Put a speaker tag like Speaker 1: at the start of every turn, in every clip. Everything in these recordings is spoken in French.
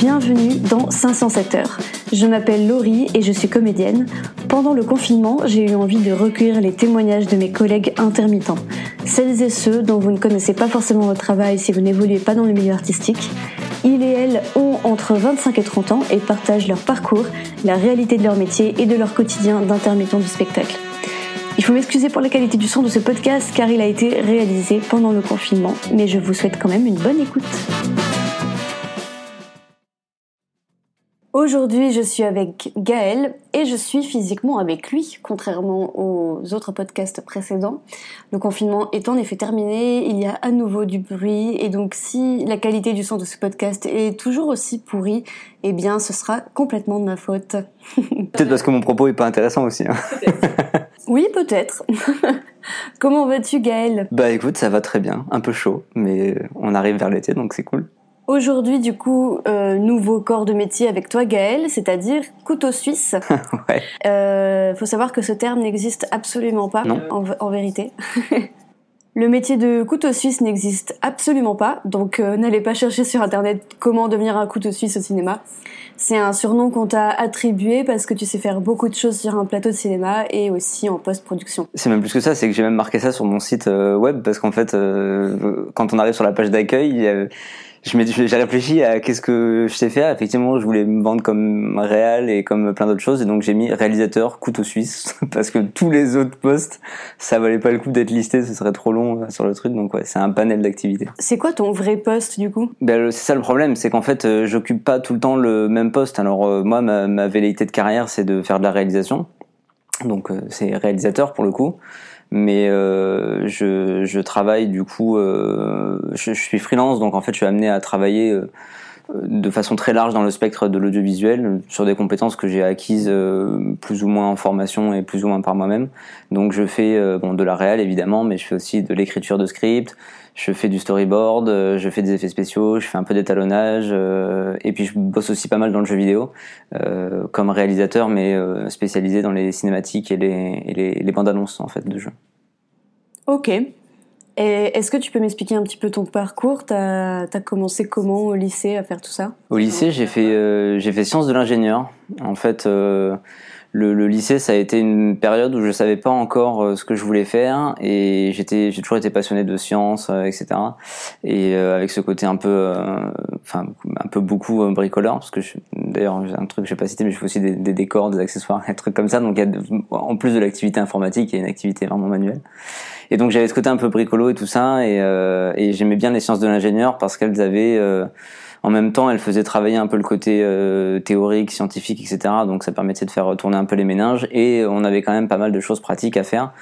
Speaker 1: Bienvenue dans 507 heures. Je m'appelle Laurie et je suis comédienne. Pendant le confinement, j'ai eu envie de recueillir les témoignages de mes collègues intermittents. Celles et ceux dont vous ne connaissez pas forcément votre travail si vous n'évoluez pas dans le milieu artistique. Ils et elles ont entre 25 et 30 ans et partagent leur parcours, la réalité de leur métier et de leur quotidien d'intermittent du spectacle. Il faut m'excuser pour la qualité du son de ce podcast car il a été réalisé pendant le confinement, mais je vous souhaite quand même une bonne écoute. Aujourd'hui, je suis avec Gaël et je suis physiquement avec lui, contrairement aux autres podcasts précédents. Le confinement est en effet terminé, il y a à nouveau du bruit et donc si la qualité du son de ce podcast est toujours aussi pourrie, eh bien ce sera complètement de ma faute.
Speaker 2: Peut-être parce que mon propos est pas intéressant aussi. Hein.
Speaker 1: oui, peut-être. Comment vas-tu Gaël?
Speaker 2: Bah écoute, ça va très bien, un peu chaud, mais on arrive vers l'été donc c'est cool.
Speaker 1: Aujourd'hui, du coup, euh, nouveau corps de métier avec toi, Gaël, c'est-à-dire couteau suisse.
Speaker 2: ouais.
Speaker 1: Euh, faut savoir que ce terme n'existe absolument pas, En, en, vérité. Le métier de couteau suisse n'existe absolument pas, donc euh, n'allez pas chercher sur internet comment devenir un couteau suisse au cinéma. C'est un surnom qu'on t'a attribué parce que tu sais faire beaucoup de choses sur un plateau de cinéma et aussi en post-production.
Speaker 2: C'est même plus que ça, c'est que j'ai même marqué ça sur mon site euh, web parce qu'en fait, euh, quand on arrive sur la page d'accueil, j'ai réfléchi à qu'est-ce que je sais faire. Effectivement, je voulais me vendre comme réal et comme plein d'autres choses, et donc j'ai mis réalisateur couteau suisse parce que tous les autres postes, ça valait pas le coup d'être listé, ce serait trop long euh, sur le truc. Donc ouais, c'est un panel d'activités.
Speaker 1: C'est quoi ton vrai poste du coup?
Speaker 2: Ben c'est ça le problème, c'est qu'en fait, euh, j'occupe pas tout le temps le même poste. Alors euh, moi, ma, ma velléité de carrière, c'est de faire de la réalisation. Donc c'est réalisateur pour le coup mais euh, je, je, travaille du coup, euh, je, je, suis freelance, donc en fait je suis amené à travailler euh, de façon très large dans le spectre de l'audiovisuel sur des compétences que j'ai acquises euh, plus ou moins en formation et plus ou moins par moi-même. Donc je fais euh, bon de la réelle évidemment, mais je fais aussi de l'écriture de script, je fais du storyboard, je fais des effets spéciaux, je fais un peu d'étalonnage et puis je bosse aussi pas mal dans le jeu vidéo comme réalisateur, mais spécialisé dans les cinématiques et les, et les, les bandes annonces en fait de jeux.
Speaker 1: Ok. Est-ce que tu peux m'expliquer un petit peu ton parcours? Tu as, commencé comment au lycée à faire tout ça?
Speaker 2: Au lycée, j'ai fait, euh, j'ai fait sciences de l'ingénieur. En fait, euh, le, lycée, ça a été une période où je savais pas encore euh, ce que je voulais faire et j'étais, j'ai toujours été passionné de sciences, etc. Et avec ce côté un peu, enfin, un peu beaucoup bricoleur, parce que d'ailleurs, un truc que j'ai pas cité, mais je fais aussi des, des, décors, des accessoires, des trucs comme ça. Donc, en plus de l'activité informatique, il y a une activité vraiment manuelle. Et donc j'avais ce côté un peu bricolo et tout ça, et, euh, et j'aimais bien les sciences de l'ingénieur parce qu'elles avaient, euh, en même temps, elles faisaient travailler un peu le côté euh, théorique, scientifique, etc. Donc ça permettait de faire retourner un peu les méninges, et on avait quand même pas mal de choses pratiques à faire.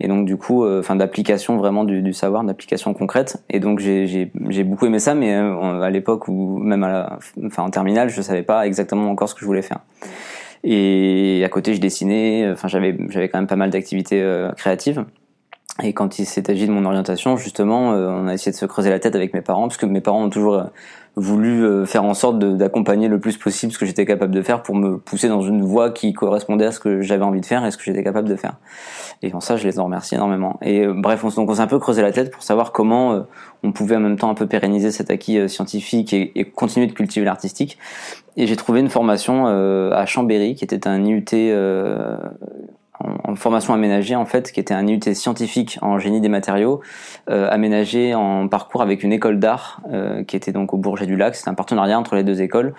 Speaker 2: Et donc du coup, euh, enfin d'application vraiment du, du savoir, d'application concrète. Et donc j'ai beaucoup aimé ça, mais à l'époque ou même à la, enfin en terminale, je savais pas exactement encore ce que je voulais faire. Et à côté, je dessinais. Enfin, j'avais j'avais quand même pas mal d'activités créatives. Et quand il s'est agi de mon orientation, justement, euh, on a essayé de se creuser la tête avec mes parents, parce que mes parents ont toujours euh, voulu euh, faire en sorte d'accompagner le plus possible ce que j'étais capable de faire pour me pousser dans une voie qui correspondait à ce que j'avais envie de faire et ce que j'étais capable de faire. Et en ça, je les en remercie énormément. Et bref, on, donc on s'est un peu creusé la tête pour savoir comment on pouvait en même temps un peu pérenniser cet acquis scientifique et, et, continuer de cultiver l'artistique. Et j'ai trouvé une formation à Chambéry, qui était un IUT en, formation aménagée en fait, qui était un IUT scientifique en génie des matériaux, euh, aménagé en parcours avec une école d'art euh, qui était donc au Bourget du Lac. C'était un partenariat entre les deux écoles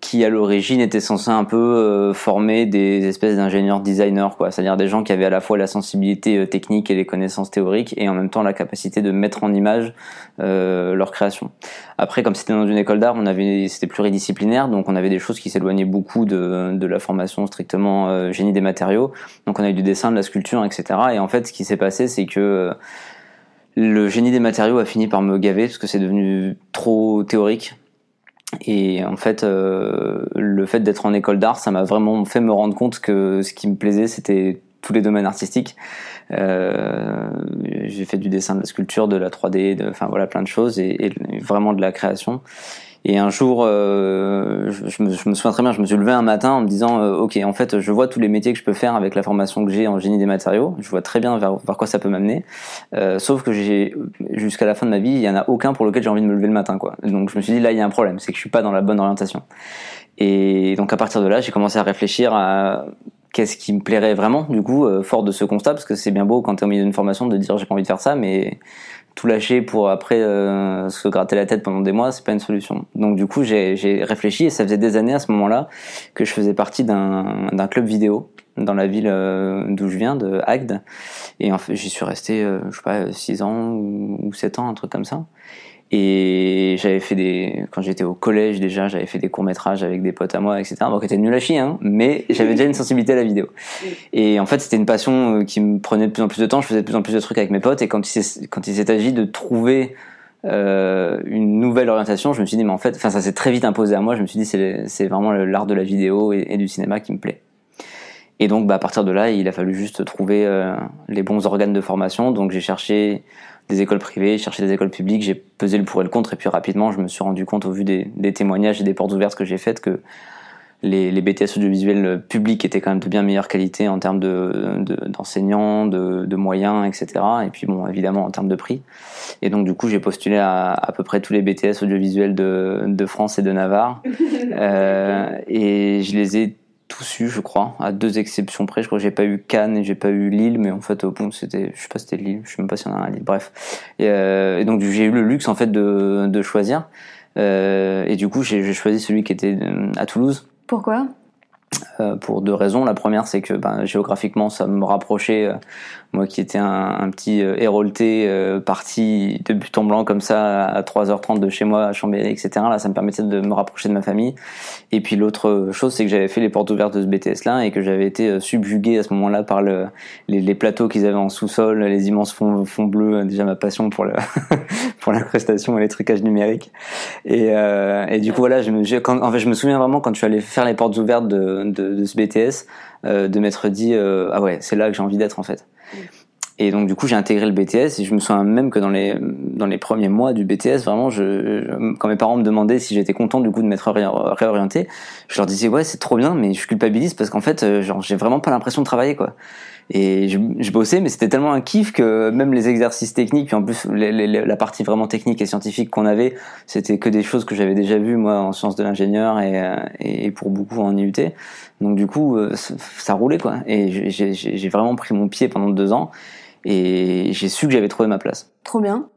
Speaker 2: qui à l'origine était censé un peu euh, former des espèces d'ingénieurs designers, quoi, c'est-à-dire des gens qui avaient à la fois la sensibilité euh, technique et les connaissances théoriques, et en même temps la capacité de mettre en image euh, leur création. Après, comme c'était dans une école d'art, on avait, c'était pluridisciplinaire, donc on avait des choses qui s'éloignaient beaucoup de, de la formation strictement euh, génie des matériaux. Donc on a eu du dessin, de la sculpture, etc. Et en fait, ce qui s'est passé, c'est que le génie des matériaux a fini par me gaver parce que c'est devenu trop théorique et en fait, euh, le fait d'être en école d'art, ça m'a vraiment fait me rendre compte que ce qui me plaisait, c'était tous les domaines artistiques. Euh, j'ai fait du dessin, de la sculpture, de la 3D, de, enfin voilà, plein de choses et, et vraiment de la création. Et un jour, euh, je, me, je, me, souviens très bien, je me suis levé un matin en me disant, euh, ok, en fait, je vois tous les métiers que je peux faire avec la formation que j'ai en génie des matériaux. Je vois très bien vers, vers quoi ça peut m'amener. Euh, sauf que j'ai, jusqu'à la fin de ma vie, il y en a aucun pour lequel j'ai envie de me lever le matin, quoi. Donc je me suis dit, là, il y a un problème, c'est que je suis pas dans la bonne orientation. Et donc à partir de là, j'ai commencé à réfléchir à qu'est-ce qui me plairait vraiment, du coup, euh, fort de ce constat, parce que c'est bien beau quand tu es au milieu d'une formation de dire j'ai pas envie de faire ça, mais tout lâcher pour après euh, se gratter la tête pendant des mois, c'est pas une solution. Donc du coup, j'ai réfléchi et ça faisait des années à ce moment-là que je faisais partie d'un club vidéo dans la ville euh, d'où je viens, de Agde. Et en fait, j'y suis resté, euh, je sais pas, 6 ans ou, ou 7 ans, un truc comme ça. Et j'avais fait des, quand j'étais au collège déjà, j'avais fait des courts métrages avec des potes à moi, etc. Bon, qui était nul à chier, hein, mais j'avais déjà une sensibilité à la vidéo. Et en fait, c'était une passion euh, qui me prenait de plus en plus de temps. Je faisais de plus en plus de trucs avec mes potes. Et quand il s'est, quand il s'est agi de trouver euh, une nouvelle orientation, je me suis dit, mais en fait, enfin, ça s'est très vite imposé à moi. Je me suis dit, c'est, c'est vraiment l'art de la vidéo et, et, du cinéma qui me plaît. Et donc, bah, à partir de là, il a fallu juste trouver euh, les bons organes de formation. Donc, j'ai cherché des écoles privées, chercher des écoles publiques, j'ai pesé le pour et le contre, et puis rapidement, je me suis rendu compte au vu des, des témoignages et des portes ouvertes que j'ai faites que les, les, BTS audiovisuels publics étaient quand même de bien meilleure qualité en termes d'enseignants, de, de, de, moyens, etc. Et puis bon, évidemment en termes de prix. Et donc du coup, j'ai postulé à à peu près tous les BTS audiovisuels de, de France et de Navarre, euh, et je les ai tous eu, je crois, à deux exceptions près. Je crois que j'ai pas eu Cannes et j'ai pas eu Lille, mais en fait, bon, c'était, je sais pas, c'était Lille, je sais même pas s'il y en a un Lille. Bref. Et, euh, et donc j'ai eu le luxe en fait de, de choisir. Euh, et du coup, j'ai choisi celui qui était euh, à Toulouse.
Speaker 1: Pourquoi?
Speaker 2: Euh, pour deux raisons. La première, c'est que ben, géographiquement, ça me rapprochait, euh, moi qui étais un, un petit euh, hérolté euh, parti de but en blanc comme ça à 3h30 de chez moi à Chambéry, etc. Là, ça me permettait de me rapprocher de ma famille. Et puis l'autre chose, c'est que j'avais fait les portes ouvertes de ce BTS-là et que j'avais été subjugué à ce moment-là par le, les, plateaux qu'ils avaient en sous-sol, les immenses fonds, fonds bleus, déjà ma passion pour, le pour l'incrustation et les trucages numériques. Et, et du coup, voilà, je me, quand, en fait, je me souviens vraiment quand je suis allé faire les portes ouvertes de, de, ce BTS, euh, de m'être dit euh, ah ouais, c'est là que j'ai envie d'être en fait. Et donc du coup j'ai intégré le BTS et je me souviens même que dans les dans les premiers mois du BTS vraiment je quand mes parents me demandaient si j'étais content du coup de m'être réorienté je leur disais ouais c'est trop bien mais je culpabilise parce qu'en fait euh, genre j'ai vraiment pas l'impression de travailler quoi et je, je bossais mais c'était tellement un kiff que même les exercices techniques puis en plus les, les, la partie vraiment technique et scientifique qu'on avait c'était que des choses que j'avais déjà vues moi en sciences de l'ingénieur et, et pour beaucoup en IUT donc du coup ça roulait quoi et j'ai vraiment pris mon pied pendant deux ans et j'ai su que j'avais trouvé ma place.
Speaker 1: Trop bien.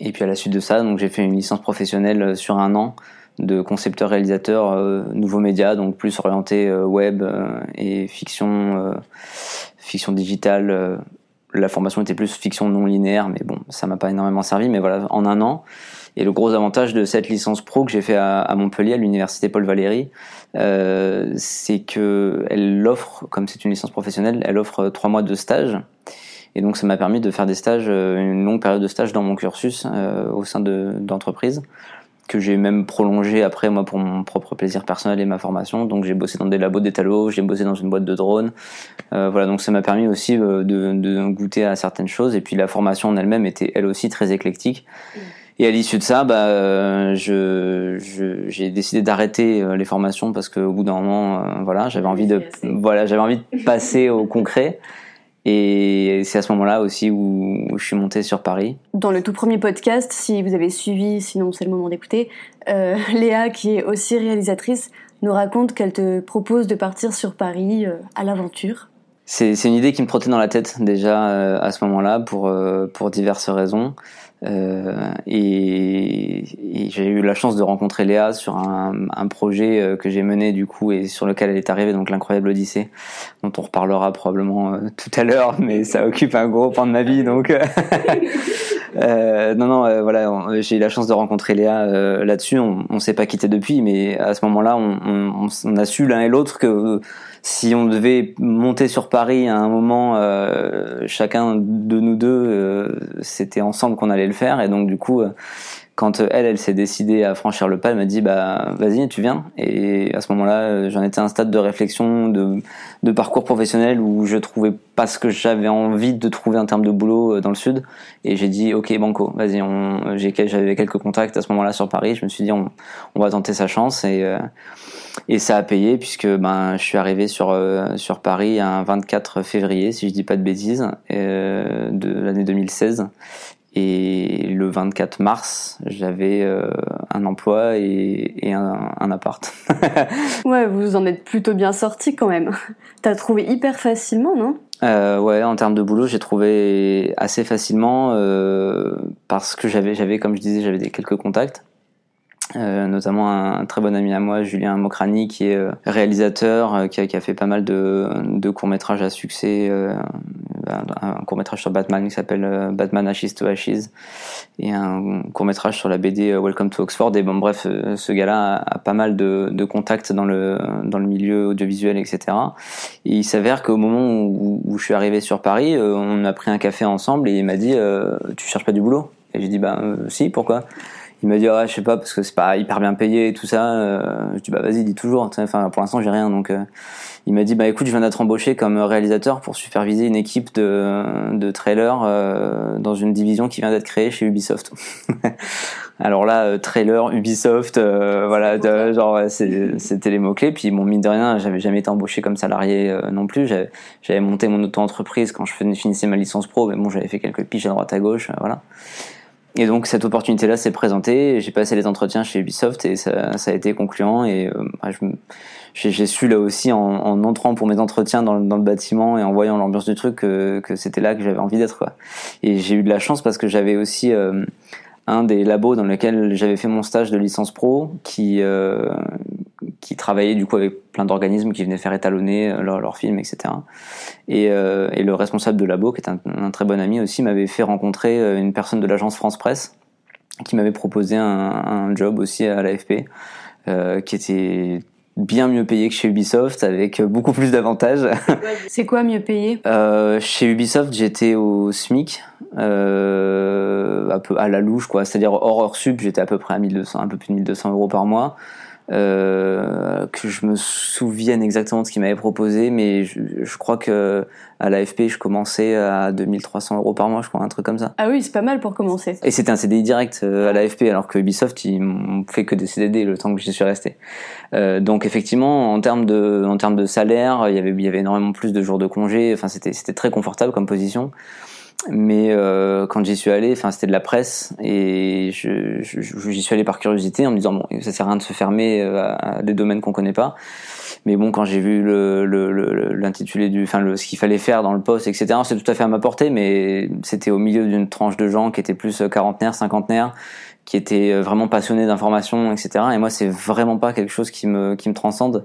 Speaker 2: Et puis à la suite de ça, donc j'ai fait une licence professionnelle sur un an de concepteur-réalisateur euh, nouveaux médias, donc plus orienté euh, web euh, et fiction, euh, fiction digitale. la formation était plus fiction non linéaire, mais bon, ça m'a pas énormément servi. Mais voilà, en un an. Et le gros avantage de cette licence pro que j'ai fait à, Montpellier, à l'université Paul Valéry, euh, c'est que elle offre, comme c'est une licence professionnelle, elle offre trois mois de stage. Et donc ça m'a permis de faire des stages, une longue période de stage dans mon cursus euh, au sein d'entreprises. De, que j'ai même prolongé après moi pour mon propre plaisir personnel et ma formation. Donc j'ai bossé dans des labos d'étalo, j'ai bossé dans une boîte de drones. Euh, voilà, donc ça m'a permis aussi de, de, goûter à certaines choses. Et puis la formation en elle-même était elle aussi très éclectique. Mmh. Et à l'issue de ça, bah, je, j'ai décidé d'arrêter les formations parce qu'au bout d'un moment, voilà, j'avais envie de, voilà, j'avais envie de passer au concret. Et c'est à ce moment-là aussi où, je suis montée sur Paris.
Speaker 1: Dans le tout premier podcast, si vous avez suivi, sinon c'est le moment d'écouter, euh, Léa, qui est aussi réalisatrice, nous raconte qu'elle te propose de partir sur Paris euh, à l'aventure.
Speaker 2: C'est une idée qui me trottait dans la tête déjà euh, à ce moment-là pour, euh, pour diverses raisons. Euh, et, et j'ai eu la chance de rencontrer Léa sur un, un projet euh, que j'ai mené du coup et sur lequel elle est arrivée, donc l'incroyable Odyssée, dont on reparlera probablement euh, tout à l'heure, mais ça occupe un gros pan de ma vie, donc euh, non non voilà, j'ai eu la chance de rencontrer Léa là-dessus. On, on s'est pas quitté depuis, mais à ce moment-là, on, on, on a su l'un et l'autre que si on devait monter sur Paris à un moment, euh, chacun de nous deux, euh, c'était ensemble qu'on allait le faire. Et donc du coup, euh, quand elle, elle s'est décidée à franchir le pas, elle m'a dit bah vas-y, tu viens. Et à ce moment-là, j'en étais à un stade de réflexion, de, parcours professionnel où je trouvais pas ce que j'avais envie de trouver en termes de boulot dans le sud. Et j'ai dit ok banco, vas-y, j'avais quelques contacts à ce moment-là sur Paris. Je me suis dit on, on va tenter sa chance et et ça a payé puisque ben je suis arrivé sur euh, sur Paris un 24 février si je dis pas de bêtises euh, de l'année 2016 et le 24 mars j'avais euh, un emploi et, et un, un, appart.
Speaker 1: ouais, vous en êtes plutôt bien sorti quand même. T'as trouvé hyper facilement, non?
Speaker 2: Euh, ouais, en termes de boulot, j'ai trouvé assez facilement euh, parce que j'avais, j'avais, comme je disais, j'avais des quelques contacts. Euh, notamment un, très bon ami à moi, Julien Mokrani, qui est euh, réalisateur, euh, qui, a, qui, a, fait pas mal de, de courts métrages à succès, un court métrage sur Batman qui s'appelle Batman Ashes to Ashes, et un court métrage sur la BD Welcome to Oxford. Et bon, bref, ce gars-là a, pas mal de, de, contacts dans le dans le milieu audiovisuel, etc. Et il s'avère qu'au moment où, où, je suis arrivé sur Paris, on a pris un café ensemble et il m'a dit, tu cherches pas du boulot? Et j'ai dit, bah si, pourquoi? Il m'a dit ah, je sais pas parce que c'est pas hyper bien payé et tout ça. Euh, je dis bah vas-y dis toujours enfin pour l'instant j'ai rien donc euh, il m'a dit bah écoute je viens d'être embauché comme réalisateur pour superviser une équipe de de trailers euh, dans une division qui vient d'être créée chez Ubisoft. Alors là trailer Ubisoft voilà genre c'était les mots clés puis bon mine de rien j'avais jamais été embauché comme salarié non plus. J'avais monté mon auto-entreprise quand je finissais ma licence pro mais bon j'avais fait quelques piges à droite à gauche voilà et donc cette opportunité-là s'est présentée. J'ai passé les entretiens chez Ubisoft et ça, ça a été concluant. Et euh, j'ai su là aussi en, en, entrant pour mes entretiens dans, dans, le bâtiment et en voyant l'ambiance du truc que, que c'était là que j'avais envie d'être. Et j'ai eu de la chance parce que j'avais aussi euh, un des labos dans lequel j'avais fait mon stage de licence pro qui euh, qui travaillait du coup avec plein d'organismes qui venaient faire étalonner leurs leur films, etc. Et, euh, et, le responsable de labo, qui est un, un très bon ami aussi, m'avait fait rencontrer euh, une personne de l'agence France Presse qui m'avait proposé un, un, job aussi à l'AFP, euh, qui était bien mieux payé que chez Ubisoft avec beaucoup plus d'avantages.
Speaker 1: C'est quoi mieux payé?
Speaker 2: Euh, Chez Ubisoft, j'étais au SMIC, euh, un peu à la louche quoi, c'est-à-dire hors hors sub, j'étais à peu près à 1200, un peu plus de 1200 euros par mois. Euh, que je me souvienne exactement de ce qu'il m'avait proposé, mais je, je, crois que à l'AFP, je commençais à 2300 euros par mois, je crois, un truc comme ça.
Speaker 1: Ah oui, c'est pas mal pour commencer.
Speaker 2: Et c'était un CDI direct euh, à l'AFP, alors que Ubisoft, ils m'ont fait que des CDD le temps que j'y suis resté. Euh, donc effectivement, en termes de, en termes de salaire, il y avait, il y avait énormément plus de jours de congé. Enfin, c'était, c'était très confortable comme position mais euh, quand j'y suis allé, enfin c'était de la presse et je, j'y suis allé par curiosité en me disant bon ça sert à rien de se fermer euh, à des domaines qu'on connaît pas. Mais bon quand j'ai vu le, l'intitulé du, enfin le, ce qu'il fallait faire dans le poste etc. C'est tout à fait à ma portée, mais c'était au milieu d'une tranche de gens qui étaient plus quarantenaires, cinquantenaires qui était euh, vraiment passionné d'information, etc. Et moi, c'est vraiment pas quelque chose qui me qui me transcende.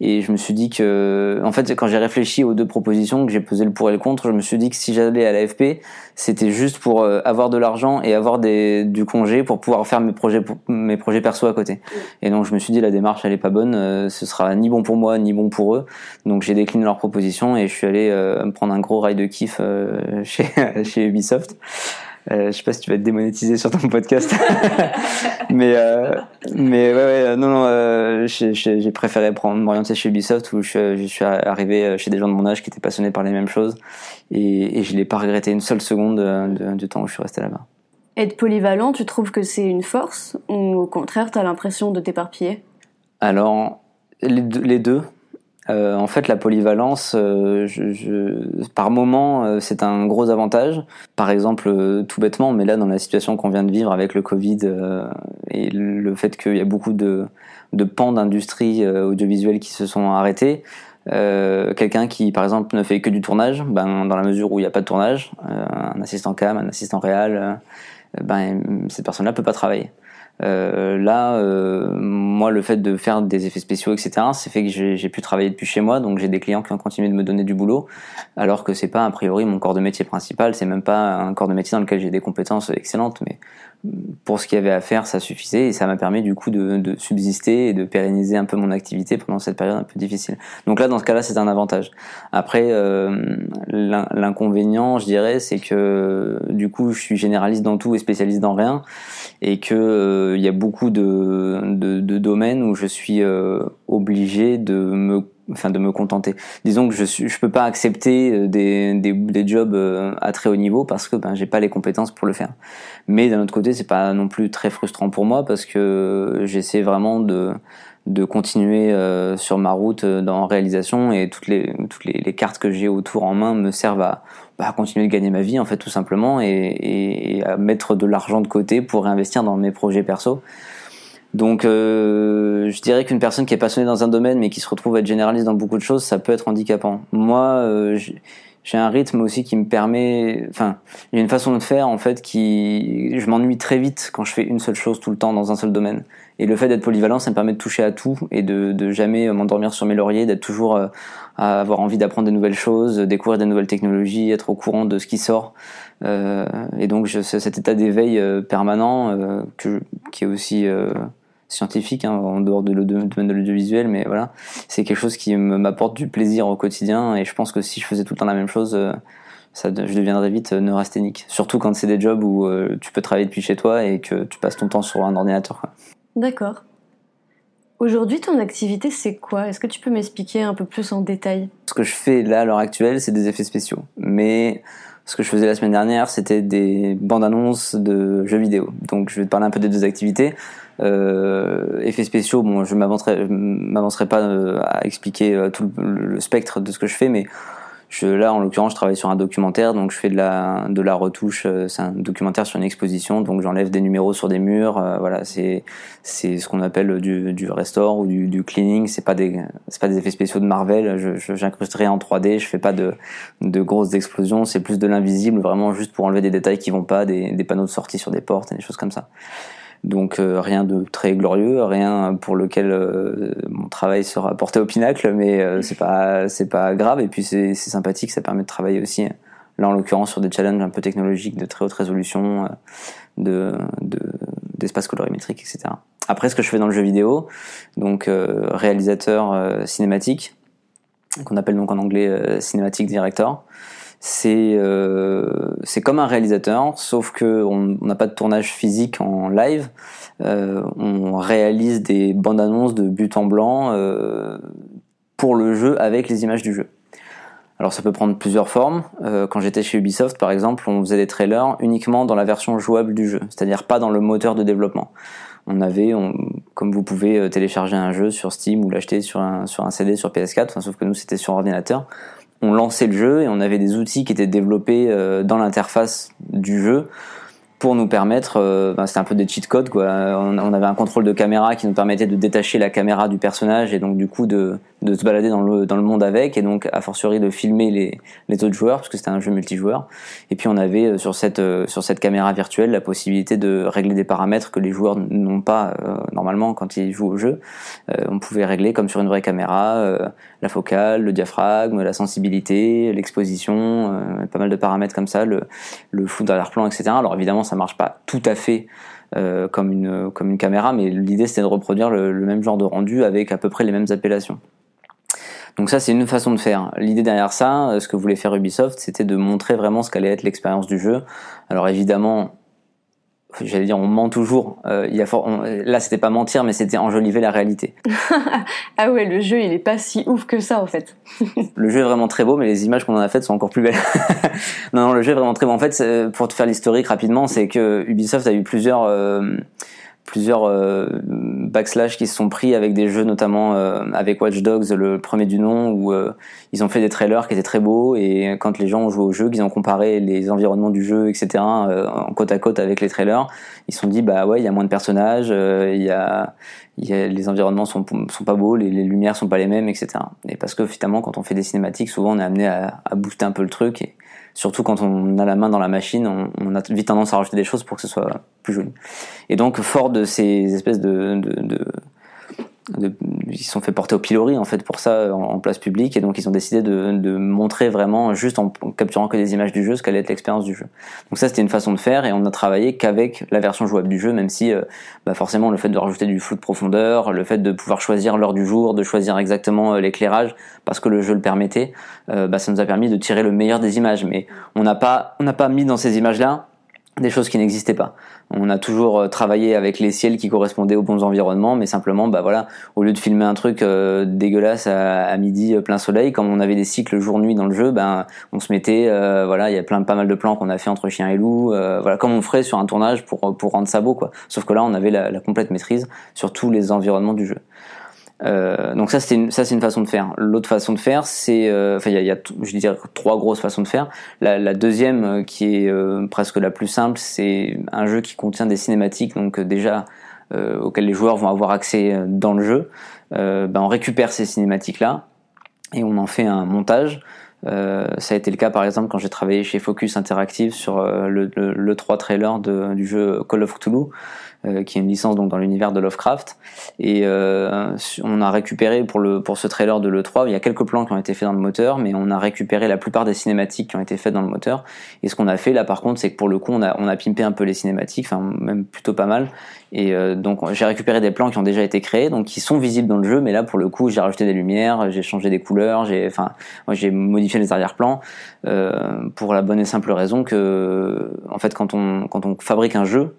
Speaker 2: Et je me suis dit que, en fait, quand j'ai réfléchi aux deux propositions, que j'ai pesé le pour et le contre, je me suis dit que si j'allais à l'AFP, c'était juste pour euh, avoir de l'argent et avoir des du congé pour pouvoir faire mes projets mes projets perso à côté. Et donc je me suis dit la démarche elle est pas bonne, euh, ce sera ni bon pour moi ni bon pour eux. Donc j'ai décliné leur proposition et je suis allé me prendre un gros rail de kiff chez chez Ubisoft. Euh, je sais pas si tu vas être démonétisé sur ton podcast, mais euh, mais ouais, ouais non non, euh, j'ai préféré prendre m'orienter chez Ubisoft où je, je, suis arrivé chez des gens de mon âge qui étaient passionnés par les mêmes choses et, et je l'ai pas regretté une seule seconde de, du temps où je suis resté là-bas.
Speaker 1: Être polyvalent, tu trouves que c'est une force ou au contraire tu as l'impression de t'éparpiller?
Speaker 2: Alors les deux. Euh, en fait, la polyvalence, euh, je, je, par moment, euh, c'est un gros avantage. Par exemple, euh, tout bêtement, mais là, dans la situation qu'on vient de vivre avec le Covid et le fait qu'il y a beaucoup de, de pans d'industrie audiovisuelle qui se sont arrêtés, quelqu'un qui, par exemple, ne fait que du tournage, ben, dans la mesure où il n'y a pas de tournage, un assistant cam, un assistant réel, ben, cette personne-là peut pas travailler. Euh, là, euh, moi, le fait de faire des effets spéciaux, etc., c'est fait que j'ai pu travailler depuis chez moi, donc j'ai des clients qui ont continué de me donner du boulot, alors que c'est pas a priori mon corps de métier principal, c'est même pas un corps de métier dans lequel j'ai des compétences excellentes, mais pour ce qu'il y avait à faire, ça suffisait et ça m'a permis du coup de, de, subsister et de pérenniser un peu mon activité pendant cette période un peu difficile. Donc là, dans ce cas-là, c'est un avantage. Après, euh, l'inconvénient, je dirais, c'est que du coup, je suis généraliste dans tout et spécialiste dans rien et que euh, il y a beaucoup de, de, de, domaines où je suis euh, obligé de me enfin de me contenter. Disons que je suis, je peux pas accepter euh, des, des, des jobs euh, à très haut niveau parce que ben j'ai pas les compétences pour le faire. Mais d'un autre côté, c'est pas non plus très frustrant pour moi parce que j'essaie vraiment de de continuer euh, sur ma route dans réalisation et toutes les toutes les, les cartes que j'ai autour en main me servent à, bah, continuer de gagner ma vie en fait tout simplement et, et, à mettre de l'argent de côté pour réinvestir dans mes projets perso. Donc, euh, je dirais qu'une personne qui est passionnée dans un domaine mais qui se retrouve à être généraliste dans beaucoup de choses, ça peut être handicapant. Moi, euh, j'ai un rythme aussi qui me permet, enfin, j'ai une façon de faire en fait qui, je m'ennuie très vite quand je fais une seule chose tout le temps dans un seul domaine. Et le fait d'être polyvalent, ça me permet de toucher à tout et de, de jamais m'endormir sur mes lauriers, d'être toujours euh, à avoir envie d'apprendre des nouvelles choses, découvrir des nouvelles technologies, être au courant de ce qui sort. Euh, et donc, je, cet état d'éveil euh, permanent que, qui est aussi scientifique hein, en dehors de le domaine de l'audiovisuel, mais voilà, c'est quelque chose qui m'apporte du plaisir au quotidien et je pense que si je faisais tout le temps la même chose, euh, ça, je deviendrais vite euh, neurasthénique. Surtout quand c'est des jobs où euh, tu peux travailler depuis chez toi et que tu passes ton temps sur un ordinateur.
Speaker 1: D'accord. Aujourd'hui, ton activité, c'est quoi? Est-ce que tu peux m'expliquer un peu plus en détail?
Speaker 2: Ce que je fais là, à l'heure actuelle, c'est des effets spéciaux. Mais ce que je faisais la semaine dernière, c'était des bandes annonces de jeux vidéo. Donc je vais te parler un peu des deux activités. Euh, effets spéciaux, bon, je m'avancerai, m'avancerai pas euh, à expliquer euh, tout le, spectre de ce que je fais, mais je, là, en l'occurrence, je travaille sur un documentaire, donc je fais de la, de la retouche. Euh, c'est un documentaire sur une exposition, donc j'enlève des numéros sur des murs. voilà, c'est ce qu'on appelle du, du restore ou du, du cleaning. C'est pas des pas des effets spéciaux de Marvel. Je en 3D. Je fais pas de de grosses explosions. C'est plus de l'invisible, vraiment juste pour enlever des détails qui vont pas, des, des panneaux de sortie sur des portes et des choses comme ça. Donc euh, rien de très glorieux, rien pour lequel euh, mon travail sera porté au pinacle, mais euh, c'est pas c'est pas grave et puis c'est sympathique, ça permet de travailler aussi là en l'occurrence sur des challenges un peu technologiques de très haute résolution, de d'espace colorimétrique, etc. Après ce que je fais dans le jeu vidéo, donc réalisateur cinématique, qu'on appelle donc en anglais cinématique director c'est euh, c'est comme un réalisateur, sauf que on n'a pas de tournage physique en live. Euh, on réalise des bandes annonces de but en blanc euh, pour le jeu avec les images du jeu. Alors ça peut prendre plusieurs formes. Euh, quand j'étais chez Ubisoft, par exemple, on faisait des trailers uniquement dans la version jouable du jeu, c'est-à-dire pas dans le moteur de développement. On avait, on, comme vous pouvez euh, télécharger un jeu sur Steam ou l'acheter sur un, sur un CD sur PS4, enfin, sauf que nous c'était sur ordinateur on lançait le jeu et on avait des outils qui étaient développés euh, dans l'interface du jeu pour nous permettre, euh, ben, c'était un peu des cheat codes quoi. On, avait un contrôle de caméra qui nous permettait de détacher la caméra du personnage et donc du coup de, de se balader dans le dans le monde avec et donc a fortiori de filmer les les autres joueurs parce que c'était un jeu multijoueur. Et puis on avait euh, sur cette euh, sur cette caméra virtuelle la possibilité de régler des paramètres que les joueurs n'ont pas normalement quand ils jouent au jeu. on pouvait régler comme sur une vraie caméra la focale, le diaphragme, la sensibilité, l'exposition, pas mal de paramètres comme ça, le le flou d'arrière-plan, etc. Alors évidemment ça marche pas tout à fait euh, comme une comme une caméra, mais l'idée c'était de reproduire le, même genre de rendu avec à peu près les mêmes appellations. Donc ça c'est une façon de faire. L'idée derrière ça, euh, ce que voulait faire Ubisoft, c'était de montrer vraiment ce qu'allait être l'expérience du jeu. Alors évidemment, j'allais dire on ment toujours. Euh, il y a là c'était pas mentir mais c'était enjoliver la réalité.
Speaker 1: ah ouais le jeu il est pas si ouf que ça en fait.
Speaker 2: le jeu est vraiment très beau mais les images qu'on en a faites sont encore plus belles. non non le jeu est vraiment très beau. En fait pour te faire l'historique rapidement c'est que Ubisoft a eu plusieurs euh, plusieurs euh, backslash qui se sont pris avec des jeux notamment euh, avec Watch Dogs le premier du nom où euh, ils ont fait des trailers qui étaient très beaux et quand les gens ont joué au jeu qu'ils ont comparé les environnements du jeu etc euh, en côte à côte avec les trailers ils se sont dit bah ouais il y a moins de personnages il y a y a, les environnements sont, sont pas beaux, les, les, lumières sont pas les mêmes, etc. Et parce que finalement, quand on fait des cinématiques, souvent on est amené à, à booster un peu le truc et, surtout quand on a la main dans la machine, on, a vite tendance à rajouter des choses pour que ce soit plus joli. Et donc, fort de ces espèces de, de, de ils sont fait porter au pilori en fait pour ça en, place publique et donc ils ont décidé de, de, montrer vraiment juste en capturant que des images du jeu ce qu'allait être l'expérience du jeu. Donc ça c'était une façon de faire et on a travaillé qu'avec la version jouable du jeu même si euh, bah forcément le fait de rajouter du flou de profondeur, le fait de pouvoir choisir l'heure du jour, de choisir exactement euh, l'éclairage parce que le jeu le permettait, euh, bah ça nous a permis de tirer le meilleur des images. Mais on n'a pas on n'a pas mis dans ces images là des choses qui n'existaient pas. On a toujours euh, travaillé avec les ciels qui correspondaient aux bons environnements, mais simplement, bah voilà, au lieu de filmer un truc euh, dégueulasse à, midi euh, plein soleil, comme on avait des cycles jour-nuit dans le jeu, ben on se mettait, voilà, il y a plein pas mal de plans qu'on a fait entre chien et loup, voilà, comme on ferait sur un tournage pour pour rendre ça beau, quoi. Sauf que là, on avait la, la complète maîtrise sur tous les environnements du jeu. Euh, donc ça c'est une, ça c'est une façon de faire. L'autre façon de faire c'est, euh, enfin il y a, y a, je dirais trois grosses façons de faire. La, la deuxième euh, qui est euh, presque la plus simple, c'est un jeu qui contient des cinématiques, donc déjà auxquelles les joueurs vont avoir accès dans le jeu. ben on récupère ces cinématiques là et on en fait un montage. Euh, ça a été le cas par exemple quand j'ai travaillé chez Focus Interactive sur le, le, le 3 trailer de, du jeu Call of Cthulhu. Euh, qui est une licence donc dans l'univers de Lovecraft. Et euh, on a récupéré pour le pour ce trailer de l'E3, il y a quelques plans qui ont été faits dans le moteur, mais on a récupéré la plupart des cinématiques qui ont été faites dans le moteur. Et ce qu'on a fait là, par contre, c'est que pour le coup, on a on a pimpé un peu les cinématiques, enfin même plutôt pas mal. Et euh, donc j'ai récupéré des plans qui ont déjà été créés, donc qui sont visibles dans le jeu, mais là pour le coup, j'ai rajouté des lumières, j'ai changé des couleurs, j'ai enfin j'ai modifié les arrière-plans euh, pour la bonne et simple raison que en fait quand on quand on fabrique un jeu